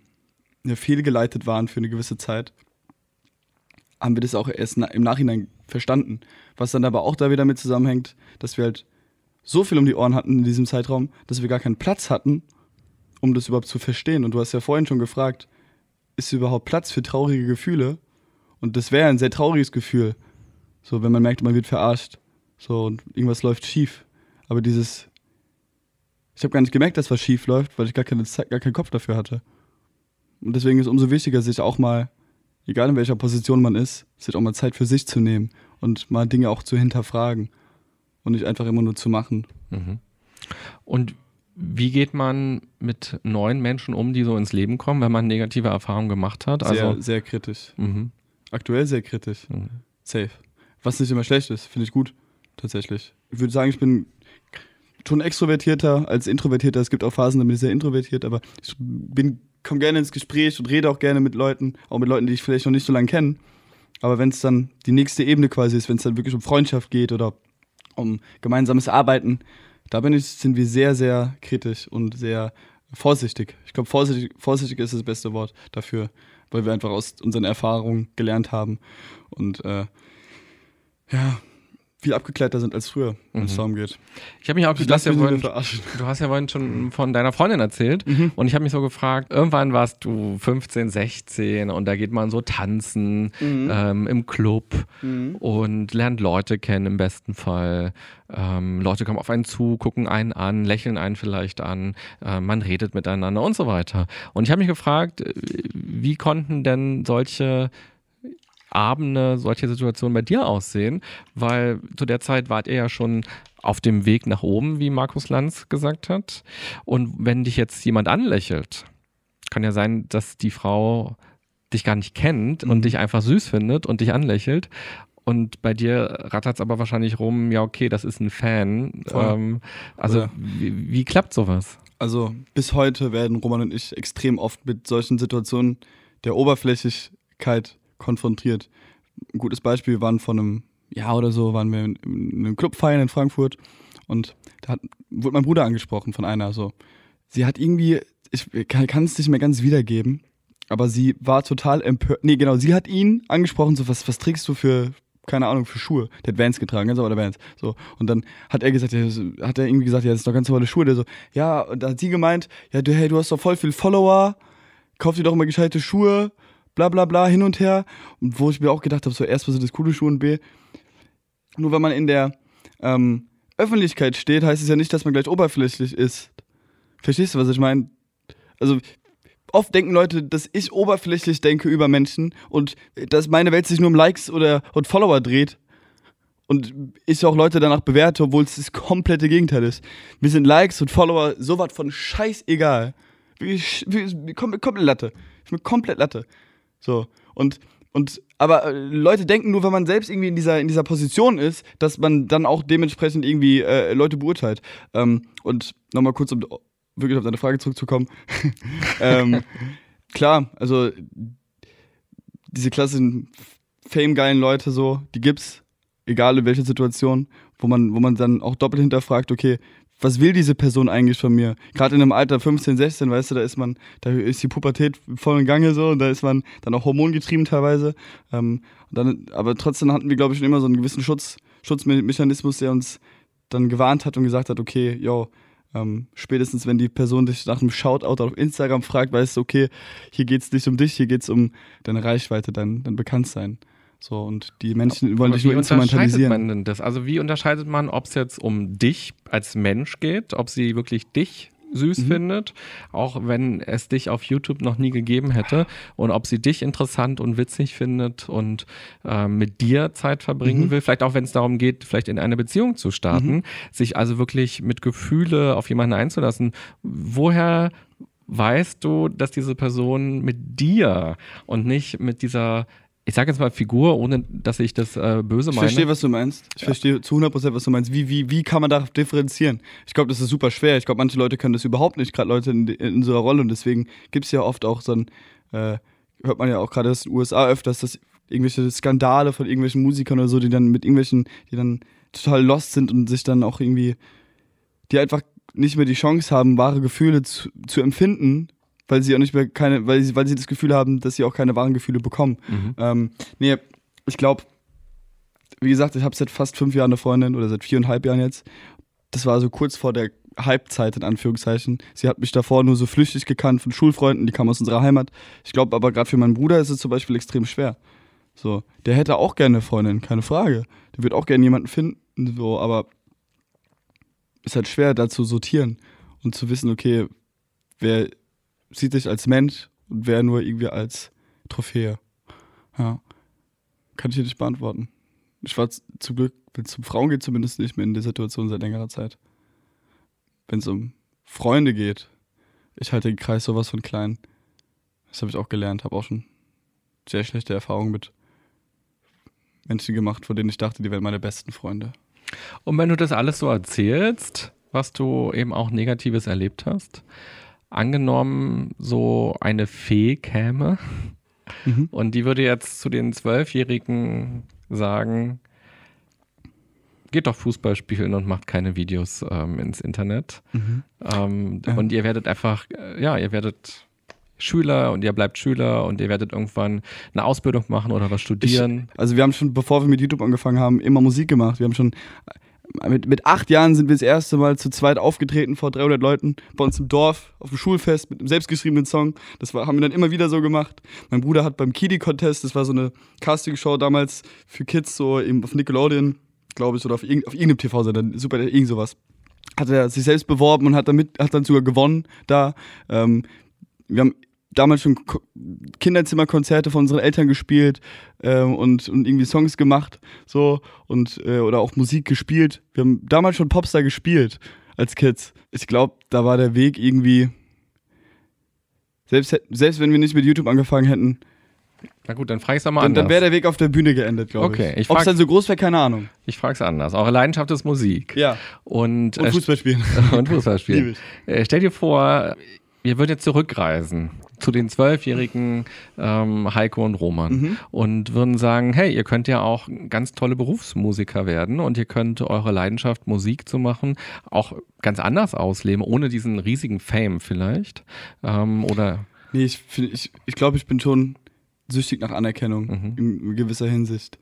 ja, fehlgeleitet waren für eine gewisse Zeit, haben wir das auch erst im Nachhinein verstanden. Was dann aber auch da wieder mit zusammenhängt, dass wir halt so viel um die Ohren hatten in diesem Zeitraum, dass wir gar keinen Platz hatten, um das überhaupt zu verstehen. Und du hast ja vorhin schon gefragt, ist überhaupt Platz für traurige Gefühle? Und das wäre ein sehr trauriges Gefühl. So, wenn man merkt, man wird verarscht. So, und irgendwas läuft schief. Aber dieses. Ich habe gar nicht gemerkt, dass was schief läuft, weil ich gar, keine gar keinen Kopf dafür hatte. Und deswegen ist es umso wichtiger, sich auch mal, egal in welcher Position man ist, sich auch mal Zeit für sich zu nehmen und mal Dinge auch zu hinterfragen. Und nicht einfach immer nur zu machen. Mhm. Und wie geht man mit neuen Menschen um, die so ins Leben kommen, wenn man negative Erfahrungen gemacht hat? Sehr, Also, sehr kritisch. mhm. Aktuell sehr kritisch. Mhm. Safe. Was nicht immer schlecht ist, finde ich gut, tatsächlich. Ich würde sagen, ich bin schon extrovertierter als introvertierter. Es gibt auch Phasen, da bin ich sehr introvertiert, aber ich bin, komme gerne ins Gespräch und rede auch gerne mit Leuten, auch mit Leuten, die ich vielleicht noch nicht so lange kenne. Aber wenn es dann die nächste Ebene quasi ist, wenn es dann wirklich um Freundschaft geht oder um gemeinsames Arbeiten, da bin ich, sind wir sehr, sehr kritisch und sehr vorsichtig. Ich glaube, vorsichtig, vorsichtig ist das beste Wort dafür, weil wir einfach aus unseren Erfahrungen gelernt haben und äh, ja, viel abgeklärter sind als früher, wenn es Mhm. darum geht. Ich habe mich auch, du hast, ja vorhin, du hast ja vorhin schon von deiner Freundin erzählt Mhm. und ich habe mich so gefragt, irgendwann warst du 15, 16 und da geht man so tanzen Mhm. ähm, im Club und lernt Leute kennen im besten Fall. Ähm, Leute kommen auf einen zu, gucken einen an, lächeln einen vielleicht an, äh, man redet miteinander und so weiter. Und ich habe mich gefragt, äh, wie konnten denn solche Abende, solche Situationen bei dir aussehen? Weil zu der Zeit wart ihr ja schon auf dem Weg nach oben, wie Markus Lanz gesagt hat. Und wenn dich jetzt jemand anlächelt, kann ja sein, dass die Frau dich gar nicht kennt und Mhm. dich einfach süß findet und dich anlächelt. Und bei dir rattert es aber wahrscheinlich rum, ja, okay, das ist ein Fan. Ähm, also, wie, wie klappt sowas? Also bis heute werden Roman und ich extrem oft mit solchen Situationen der Oberflächlichkeit konfrontiert. Ein gutes Beispiel waren vor einem Jahr oder so, waren wir in, in einem Club feiern in Frankfurt und da hat, wurde mein Bruder angesprochen von einer so. Sie hat irgendwie, ich kann, es nicht mehr ganz wiedergeben, aber sie war total empört. Nee, genau, sie hat ihn angesprochen, so, was, was trägst du für, keine Ahnung, für Schuhe? Der hat Vans getragen, ganz normale Vans. So. Und dann hat er gesagt, hat er irgendwie gesagt, ja, das sind doch ganz normale Schuhe. Der so, ja, und da hat sie gemeint, ja, du, hey, du hast doch voll viel Follower, kauf dir doch immer gescheite Schuhe, bla bla bla, hin und her. Und wo ich mir auch gedacht habe, so erst was sind das coole Schuhe und B, nur wenn man in der ähm, Öffentlichkeit steht, heißt es ja nicht, dass man gleich oberflächlich ist. Verstehst du, was ich meine? Also oft denken Leute, dass ich oberflächlich denke über Menschen und dass meine Welt sich nur um Likes oder und Follower dreht. Und ich auch Leute danach bewerte, obwohl es das komplette Gegenteil ist. Mir sind Likes und Follower sowas von scheißegal. Wie, wie, komplett Latte. Ich bin komplett Latte. So. Und Und aber äh, Leute denken nur, wenn man selbst irgendwie in dieser, in dieser Position ist, dass man dann auch dementsprechend irgendwie äh, Leute beurteilt. Ähm, und nochmal kurz, um wirklich auf deine Frage zurückzukommen. ähm, klar, also diese klassischen fame-geilen Leute so, die gibt's, egal in welcher Situation, wo man, wo man dann auch doppelt hinterfragt, okay, was will diese Person eigentlich von mir? Gerade in einem Alter 15, 16, weißt du, da ist man, da ist die Pubertät voll im Gange so und da ist man dann auch hormongetrieben teilweise. Ähm, dann, aber trotzdem hatten wir, glaube ich, schon immer so einen gewissen Schutz, Schutzmechanismus, der uns dann gewarnt hat und gesagt hat, okay, yo, ähm, spätestens wenn die Person dich nach einem Shoutout auf Instagram fragt, weißt du, okay, hier geht es nicht um dich, hier geht es um deine Reichweite, dein, dein Bekanntsein. So, und die Menschen wollen dich nur instrumentalisieren. Man denn das? Also wie unterscheidet man, ob es jetzt um dich als Mensch geht, ob sie wirklich dich süß mhm. findet, auch wenn es dich auf YouTube noch nie gegeben hätte und ob sie dich interessant und witzig findet und äh, mit dir Zeit verbringen mhm. will, vielleicht auch wenn es darum geht, vielleicht in eine Beziehung zu starten, mhm. sich also wirklich mit Gefühle auf jemanden einzulassen. Woher weißt du, dass diese Person mit dir und nicht mit dieser ich sage jetzt mal Figur, ohne dass ich das äh, böse meine. Ich verstehe, was du meinst. Ich ja. verstehe zu 100%, was du meinst. Wie, wie, wie kann man da differenzieren? Ich glaube, das ist super schwer. Ich glaube, manche Leute können das überhaupt nicht, gerade Leute in, in, so einer Rolle. Und deswegen gibt es ja oft auch so ein, äh, hört man ja auch gerade in den USA öfters, dass irgendwelche Skandale von irgendwelchen Musikern oder so, die dann mit irgendwelchen, die dann total lost sind und sich dann auch irgendwie, die einfach nicht mehr die Chance haben, wahre Gefühle zu, zu empfinden, weil sie auch nicht mehr keine, weil sie, weil sie das Gefühl haben, dass sie auch keine wahren Gefühle bekommen. Mhm. Ähm, nee, ich glaube, wie gesagt, ich habe seit fast fünf Jahren eine Freundin oder seit viereinhalb Jahren jetzt. Das war so kurz vor der Halbzeit in Anführungszeichen. Sie hat mich davor nur so flüchtig gekannt von Schulfreunden, die kamen aus unserer Heimat. Ich glaube aber gerade für meinen Bruder ist es zum Beispiel extrem schwer. So, der hätte auch gerne eine Freundin, keine Frage. Der wird auch gerne jemanden finden, so, aber ist halt schwer, da zu sortieren und zu wissen, okay, wer sieht sich als Mensch und wer nur irgendwie als Trophäe. Ja. Kann ich dir nicht beantworten. Ich war zum Glück, wenn es um Frauen geht, zumindest nicht mehr in der Situation seit längerer Zeit. Wenn es um Freunde geht, ich halte den Kreis sowas von klein. Das habe ich auch gelernt, habe auch schon sehr schlechte Erfahrungen mit Menschen gemacht, von denen ich dachte, die wären meine besten Freunde. Und wenn du das alles so erzählst, was du eben auch Negatives erlebt hast, angenommen, so eine Fee käme mhm. und die würde jetzt zu den Zwölfjährigen sagen, geht doch Fußball spielen und macht keine Videos ähm, ins Internet. Mhm. Ähm, ja. Und ihr werdet einfach, äh, ja, ihr werdet Schüler und ihr bleibt Schüler und ihr werdet irgendwann eine Ausbildung machen oder was studieren. Ich, also wir haben schon, bevor wir mit YouTube angefangen haben, immer Musik gemacht. Wir haben schon mit, mit acht Jahren sind wir das erste Mal zu zweit aufgetreten vor 300 Leuten bei uns im Dorf auf dem Schulfest mit einem selbstgeschriebenen Song. Das war, haben wir dann immer wieder so gemacht. Mein Bruder hat beim Kiddy Contest, das war so eine Castingshow damals für Kids, so eben auf Nickelodeon, glaube ich, oder auf, irgend, auf irgendeinem TV-Sender, super, irgend sowas. Hat er sich selbst beworben und hat, damit, hat dann sogar gewonnen da. Ähm, wir haben damals schon Kinderzimmerkonzerte von unseren Eltern gespielt ähm, und, und irgendwie Songs gemacht so und äh, oder auch Musik gespielt. Wir haben damals schon Popstar gespielt als Kids. Ich glaube, da war der Weg irgendwie selbst selbst wenn wir nicht mit YouTube angefangen hätten. Na gut, dann frage ich es mal dann, anders. Dann wäre der Weg auf der Bühne geendet, glaube okay, ich. ich Ob es dann so groß wäre, keine Ahnung. Ich frage es anders. Eure Leidenschaft ist Musik. Ja. Und, und Fußballspielen. und Fußballspielen. äh, stell dir vor, ihr würdet jetzt zurückreisen zu den zwölfjährigen ähm, Heiko und Roman mhm. und würden sagen, hey, ihr könnt ja auch ganz tolle Berufsmusiker werden und ihr könnt eure Leidenschaft, Musik zu machen, auch ganz anders ausleben, ohne diesen riesigen Fame vielleicht. Ähm, oder nee, ich, ich, ich glaube, ich bin schon süchtig nach Anerkennung mhm. in gewisser Hinsicht.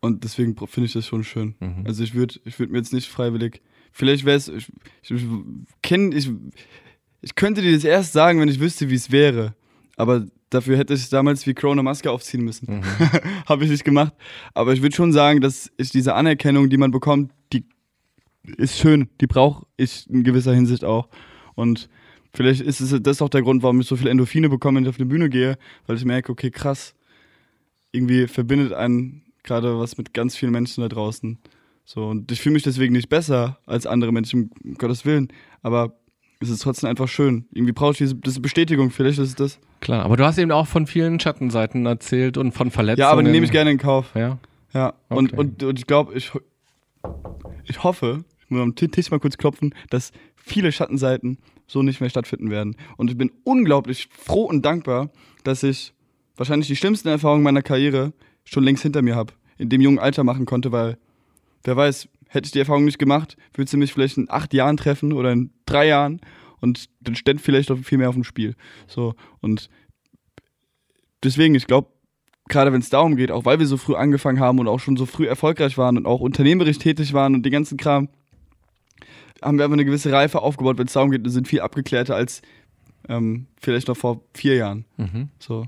Und deswegen finde ich das schon schön. Mhm. Also ich würde ich würd mir jetzt nicht freiwillig, vielleicht wäre es, ich, ich, ich kenne, ich, ich könnte dir das erst sagen, wenn ich wüsste, wie es wäre. Aber dafür hätte ich damals wie eine Maske aufziehen müssen. Mhm. Habe ich nicht gemacht. Aber ich würde schon sagen, dass ich diese Anerkennung, die man bekommt, die ist schön. Die brauche ich in gewisser Hinsicht auch. Und vielleicht ist es das auch der Grund, warum ich so viele Endorphine bekomme, wenn ich auf eine Bühne gehe, weil ich merke, okay, krass, irgendwie verbindet einen gerade was mit ganz vielen Menschen da draußen. So, und ich fühle mich deswegen nicht besser als andere Menschen, um Gottes Willen. Aber ist es trotzdem einfach schön. Irgendwie brauche ich diese, diese Bestätigung, vielleicht ist es das. Klar, aber du hast eben auch von vielen Schattenseiten erzählt und von Verletzungen. Ja, aber die nehme ich gerne in Kauf. Ja. Ja, und, Okay. und, und ich glaube, ich, ich hoffe, ich muss am Ti- Tisch mal kurz klopfen, dass viele Schattenseiten so nicht mehr stattfinden werden. Und ich bin unglaublich froh und dankbar, dass ich wahrscheinlich die schlimmsten Erfahrungen meiner Karriere schon längst hinter mir habe, in dem jungen Alter machen konnte, weil wer weiß, hätte ich die Erfahrung nicht gemacht, würde sie mich vielleicht in acht Jahren treffen oder in drei Jahren und dann ständ vielleicht auch viel mehr auf dem Spiel. So, und deswegen, ich glaube, gerade wenn es darum geht, auch weil wir so früh angefangen haben und auch schon so früh erfolgreich waren und auch unternehmerisch tätig waren und den ganzen Kram, haben wir einfach eine gewisse Reife aufgebaut, wenn es darum geht, wir sind viel abgeklärter als ähm, vielleicht noch vor vier Jahren. Mhm. So.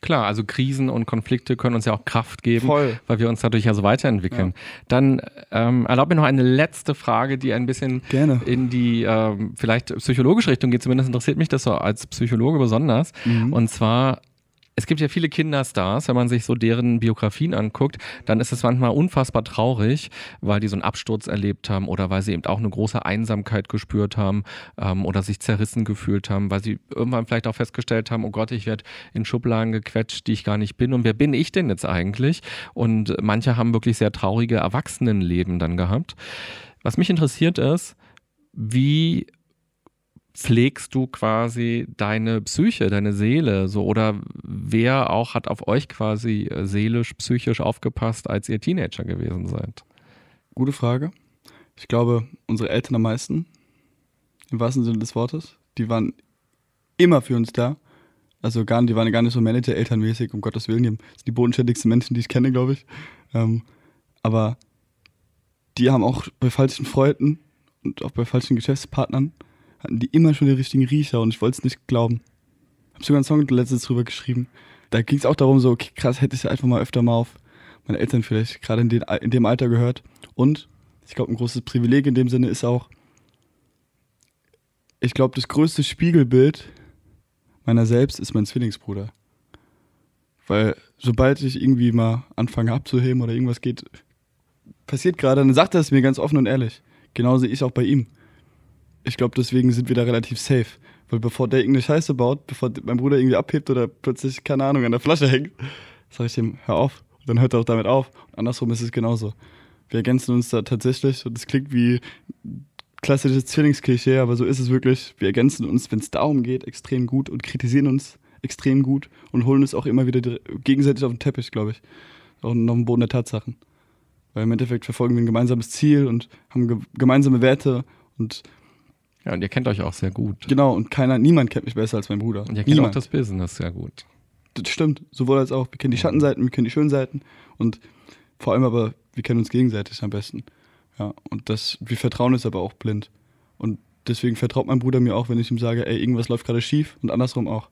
Klar, also Krisen und Konflikte können uns ja auch Kraft geben, Voll. weil wir uns dadurch ja so weiterentwickeln. Dann ähm, erlaub mir noch eine letzte Frage, die ein bisschen Gerne. in die ähm, vielleicht psychologische Richtung geht. Zumindest interessiert mich das so als Psychologe besonders. Mhm. Und zwar, es gibt ja viele Kinderstars, wenn man sich so deren Biografien anguckt, dann ist es manchmal unfassbar traurig, weil die so einen Absturz erlebt haben oder weil sie eben auch eine große Einsamkeit gespürt haben ähm, oder sich zerrissen gefühlt haben, weil sie irgendwann vielleicht auch festgestellt haben, oh Gott, ich werde in Schubladen gequetscht, die ich gar nicht bin. Und wer bin ich denn jetzt eigentlich? Und manche haben wirklich sehr traurige Erwachsenenleben dann gehabt. Was mich interessiert ist, wie pflegst du quasi deine Psyche, deine Seele, so oder wer auch hat auf euch quasi äh, seelisch, psychisch aufgepasst, als ihr Teenager gewesen seid? Gute Frage. Ich glaube, unsere Eltern am meisten, im wahrsten Sinne des Wortes, die waren immer für uns da. Also gar, die waren gar nicht so Manager-Elternmäßig, um Gottes Willen. Die sind die bodenständigsten Menschen, die ich kenne, glaube ich. Ähm, aber die haben auch bei falschen Freunden und auch bei falschen Geschäftspartnern hatten die immer schon den richtigen Riecher und ich wollte es nicht glauben. Hab sogar einen Song letztens drüber geschrieben. Da ging es auch darum, so, okay, krass, hätte ich einfach mal öfter mal auf meine Eltern vielleicht gerade in, in dem Alter gehört. Und ich glaube, ein großes Privileg in dem Sinne ist auch, ich glaube, das größte Spiegelbild meiner selbst ist mein Zwillingsbruder. Weil sobald ich irgendwie mal anfange abzuheben oder irgendwas geht, passiert gerade, dann sagt er es mir ganz offen und ehrlich. Genauso ich auch bei ihm. Ich glaube, deswegen sind wir da relativ safe. Weil bevor der irgendeine Scheiße baut, bevor mein Bruder irgendwie abhebt oder plötzlich, keine Ahnung, an der Flasche hängt, sage ich ihm, hör auf. Und dann hört er auch damit auf. Und andersrum ist es genauso. Wir ergänzen uns da tatsächlich, und das klingt wie klassisches Zwillingsklischee, aber so ist es wirklich. Wir ergänzen uns, wenn es darum geht, extrem gut und kritisieren uns extrem gut und holen uns auch immer wieder gegenseitig auf den Teppich, glaube ich. Auch noch den Boden der Tatsachen. Weil im Endeffekt verfolgen wir ein gemeinsames Ziel und haben ge gemeinsame Werte und Ja, und ihr kennt euch auch sehr gut. genau, und keiner, niemand kennt mich besser als mein Bruder. Und ihr kennt niemand. auch das Business sehr gut. Das stimmt, sowohl als auch. Wir kennen die Schattenseiten, wir kennen die schönen Seiten und vor allem aber, wir kennen uns gegenseitig am besten. Ja, und das, wir vertrauen uns aber auch blind. Und deswegen vertraut mein Bruder mir auch, wenn ich ihm sage, ey, irgendwas läuft gerade schief und andersrum auch.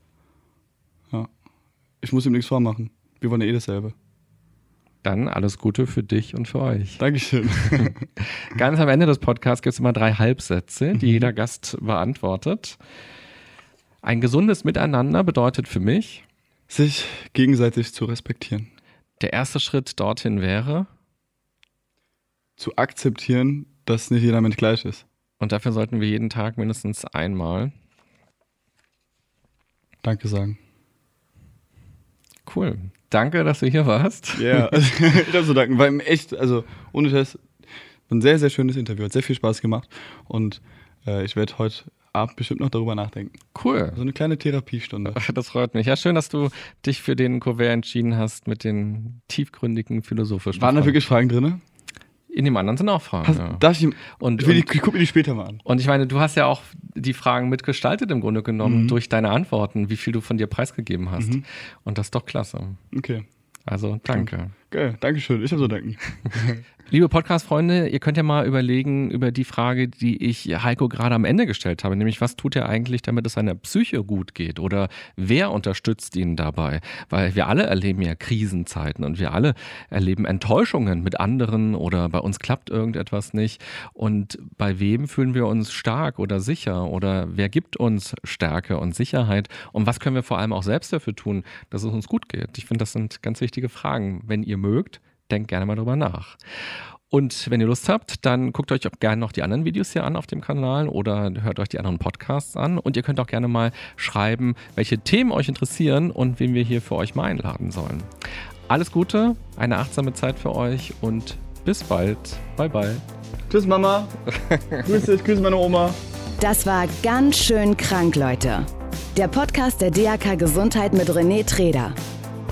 Ja. Ich muss ihm nichts vormachen. Wir wollen ja eh dasselbe. Dann alles Gute für dich und für euch. Dankeschön. Ganz am Ende des Podcasts gibt es immer drei Halbsätze, Mhm. die jeder Gast beantwortet. Ein gesundes Miteinander bedeutet für mich, Sich gegenseitig zu respektieren. der erste Schritt dorthin wäre, Zu akzeptieren, dass nicht jeder Mensch gleich ist. und dafür sollten wir jeden Tag mindestens einmal. Danke sagen. Cool. Danke, dass du hier warst. Ja, also, ich habe zu danken. War echt, also ohne Scheiß, ein sehr, sehr schönes Interview. Hat sehr viel Spaß gemacht. Und äh, ich werde heute Abend bestimmt noch darüber nachdenken. Cool. So eine kleine Therapiestunde. Das freut mich. Ja, schön, dass du dich für den Kuvert entschieden hast mit den tiefgründigen philosophischen Waren da Fragen. wirklich Fragen drin? In dem anderen sind auch Fragen. Hast, ja. darf ich, Und, ich, will und, ich gucke mir die später mal an. und ich meine, du hast ja auch die Fragen mitgestaltet im Grunde genommen Mhm. durch deine Antworten, wie viel du von dir preisgegeben hast. Mhm. Und das ist doch klasse. Okay. Also danke. Geil, Dankeschön. Ich habe so danken. Liebe Podcast-Freunde, ihr könnt ja mal überlegen über die Frage, die ich Heiko gerade am Ende gestellt habe, nämlich was tut er eigentlich, damit es seiner Psyche gut geht oder wer unterstützt ihn dabei? Weil wir alle erleben ja Krisenzeiten und wir alle erleben Enttäuschungen mit anderen oder bei uns klappt irgendetwas nicht. Und bei wem fühlen wir uns stark oder sicher oder wer gibt uns Stärke und Sicherheit und was können wir vor allem auch selbst dafür tun, dass es uns gut geht? Ich finde, das sind ganz wichtige Fragen. Wenn ihr mögt, denkt gerne mal drüber nach. Und wenn ihr Lust habt, dann guckt euch auch gerne noch die anderen Videos hier an auf dem Kanal oder hört euch die anderen Podcasts an. Und ihr könnt auch gerne mal schreiben, welche Themen euch interessieren und wen wir hier für euch mal einladen sollen. Alles Gute, eine achtsame Zeit für euch und bis bald. Bye bye. Tschüss Mama. grüße, ich grüße meine Oma. Das war ganz schön krank, Leute. Der Podcast der DAK Gesundheit mit René Treder.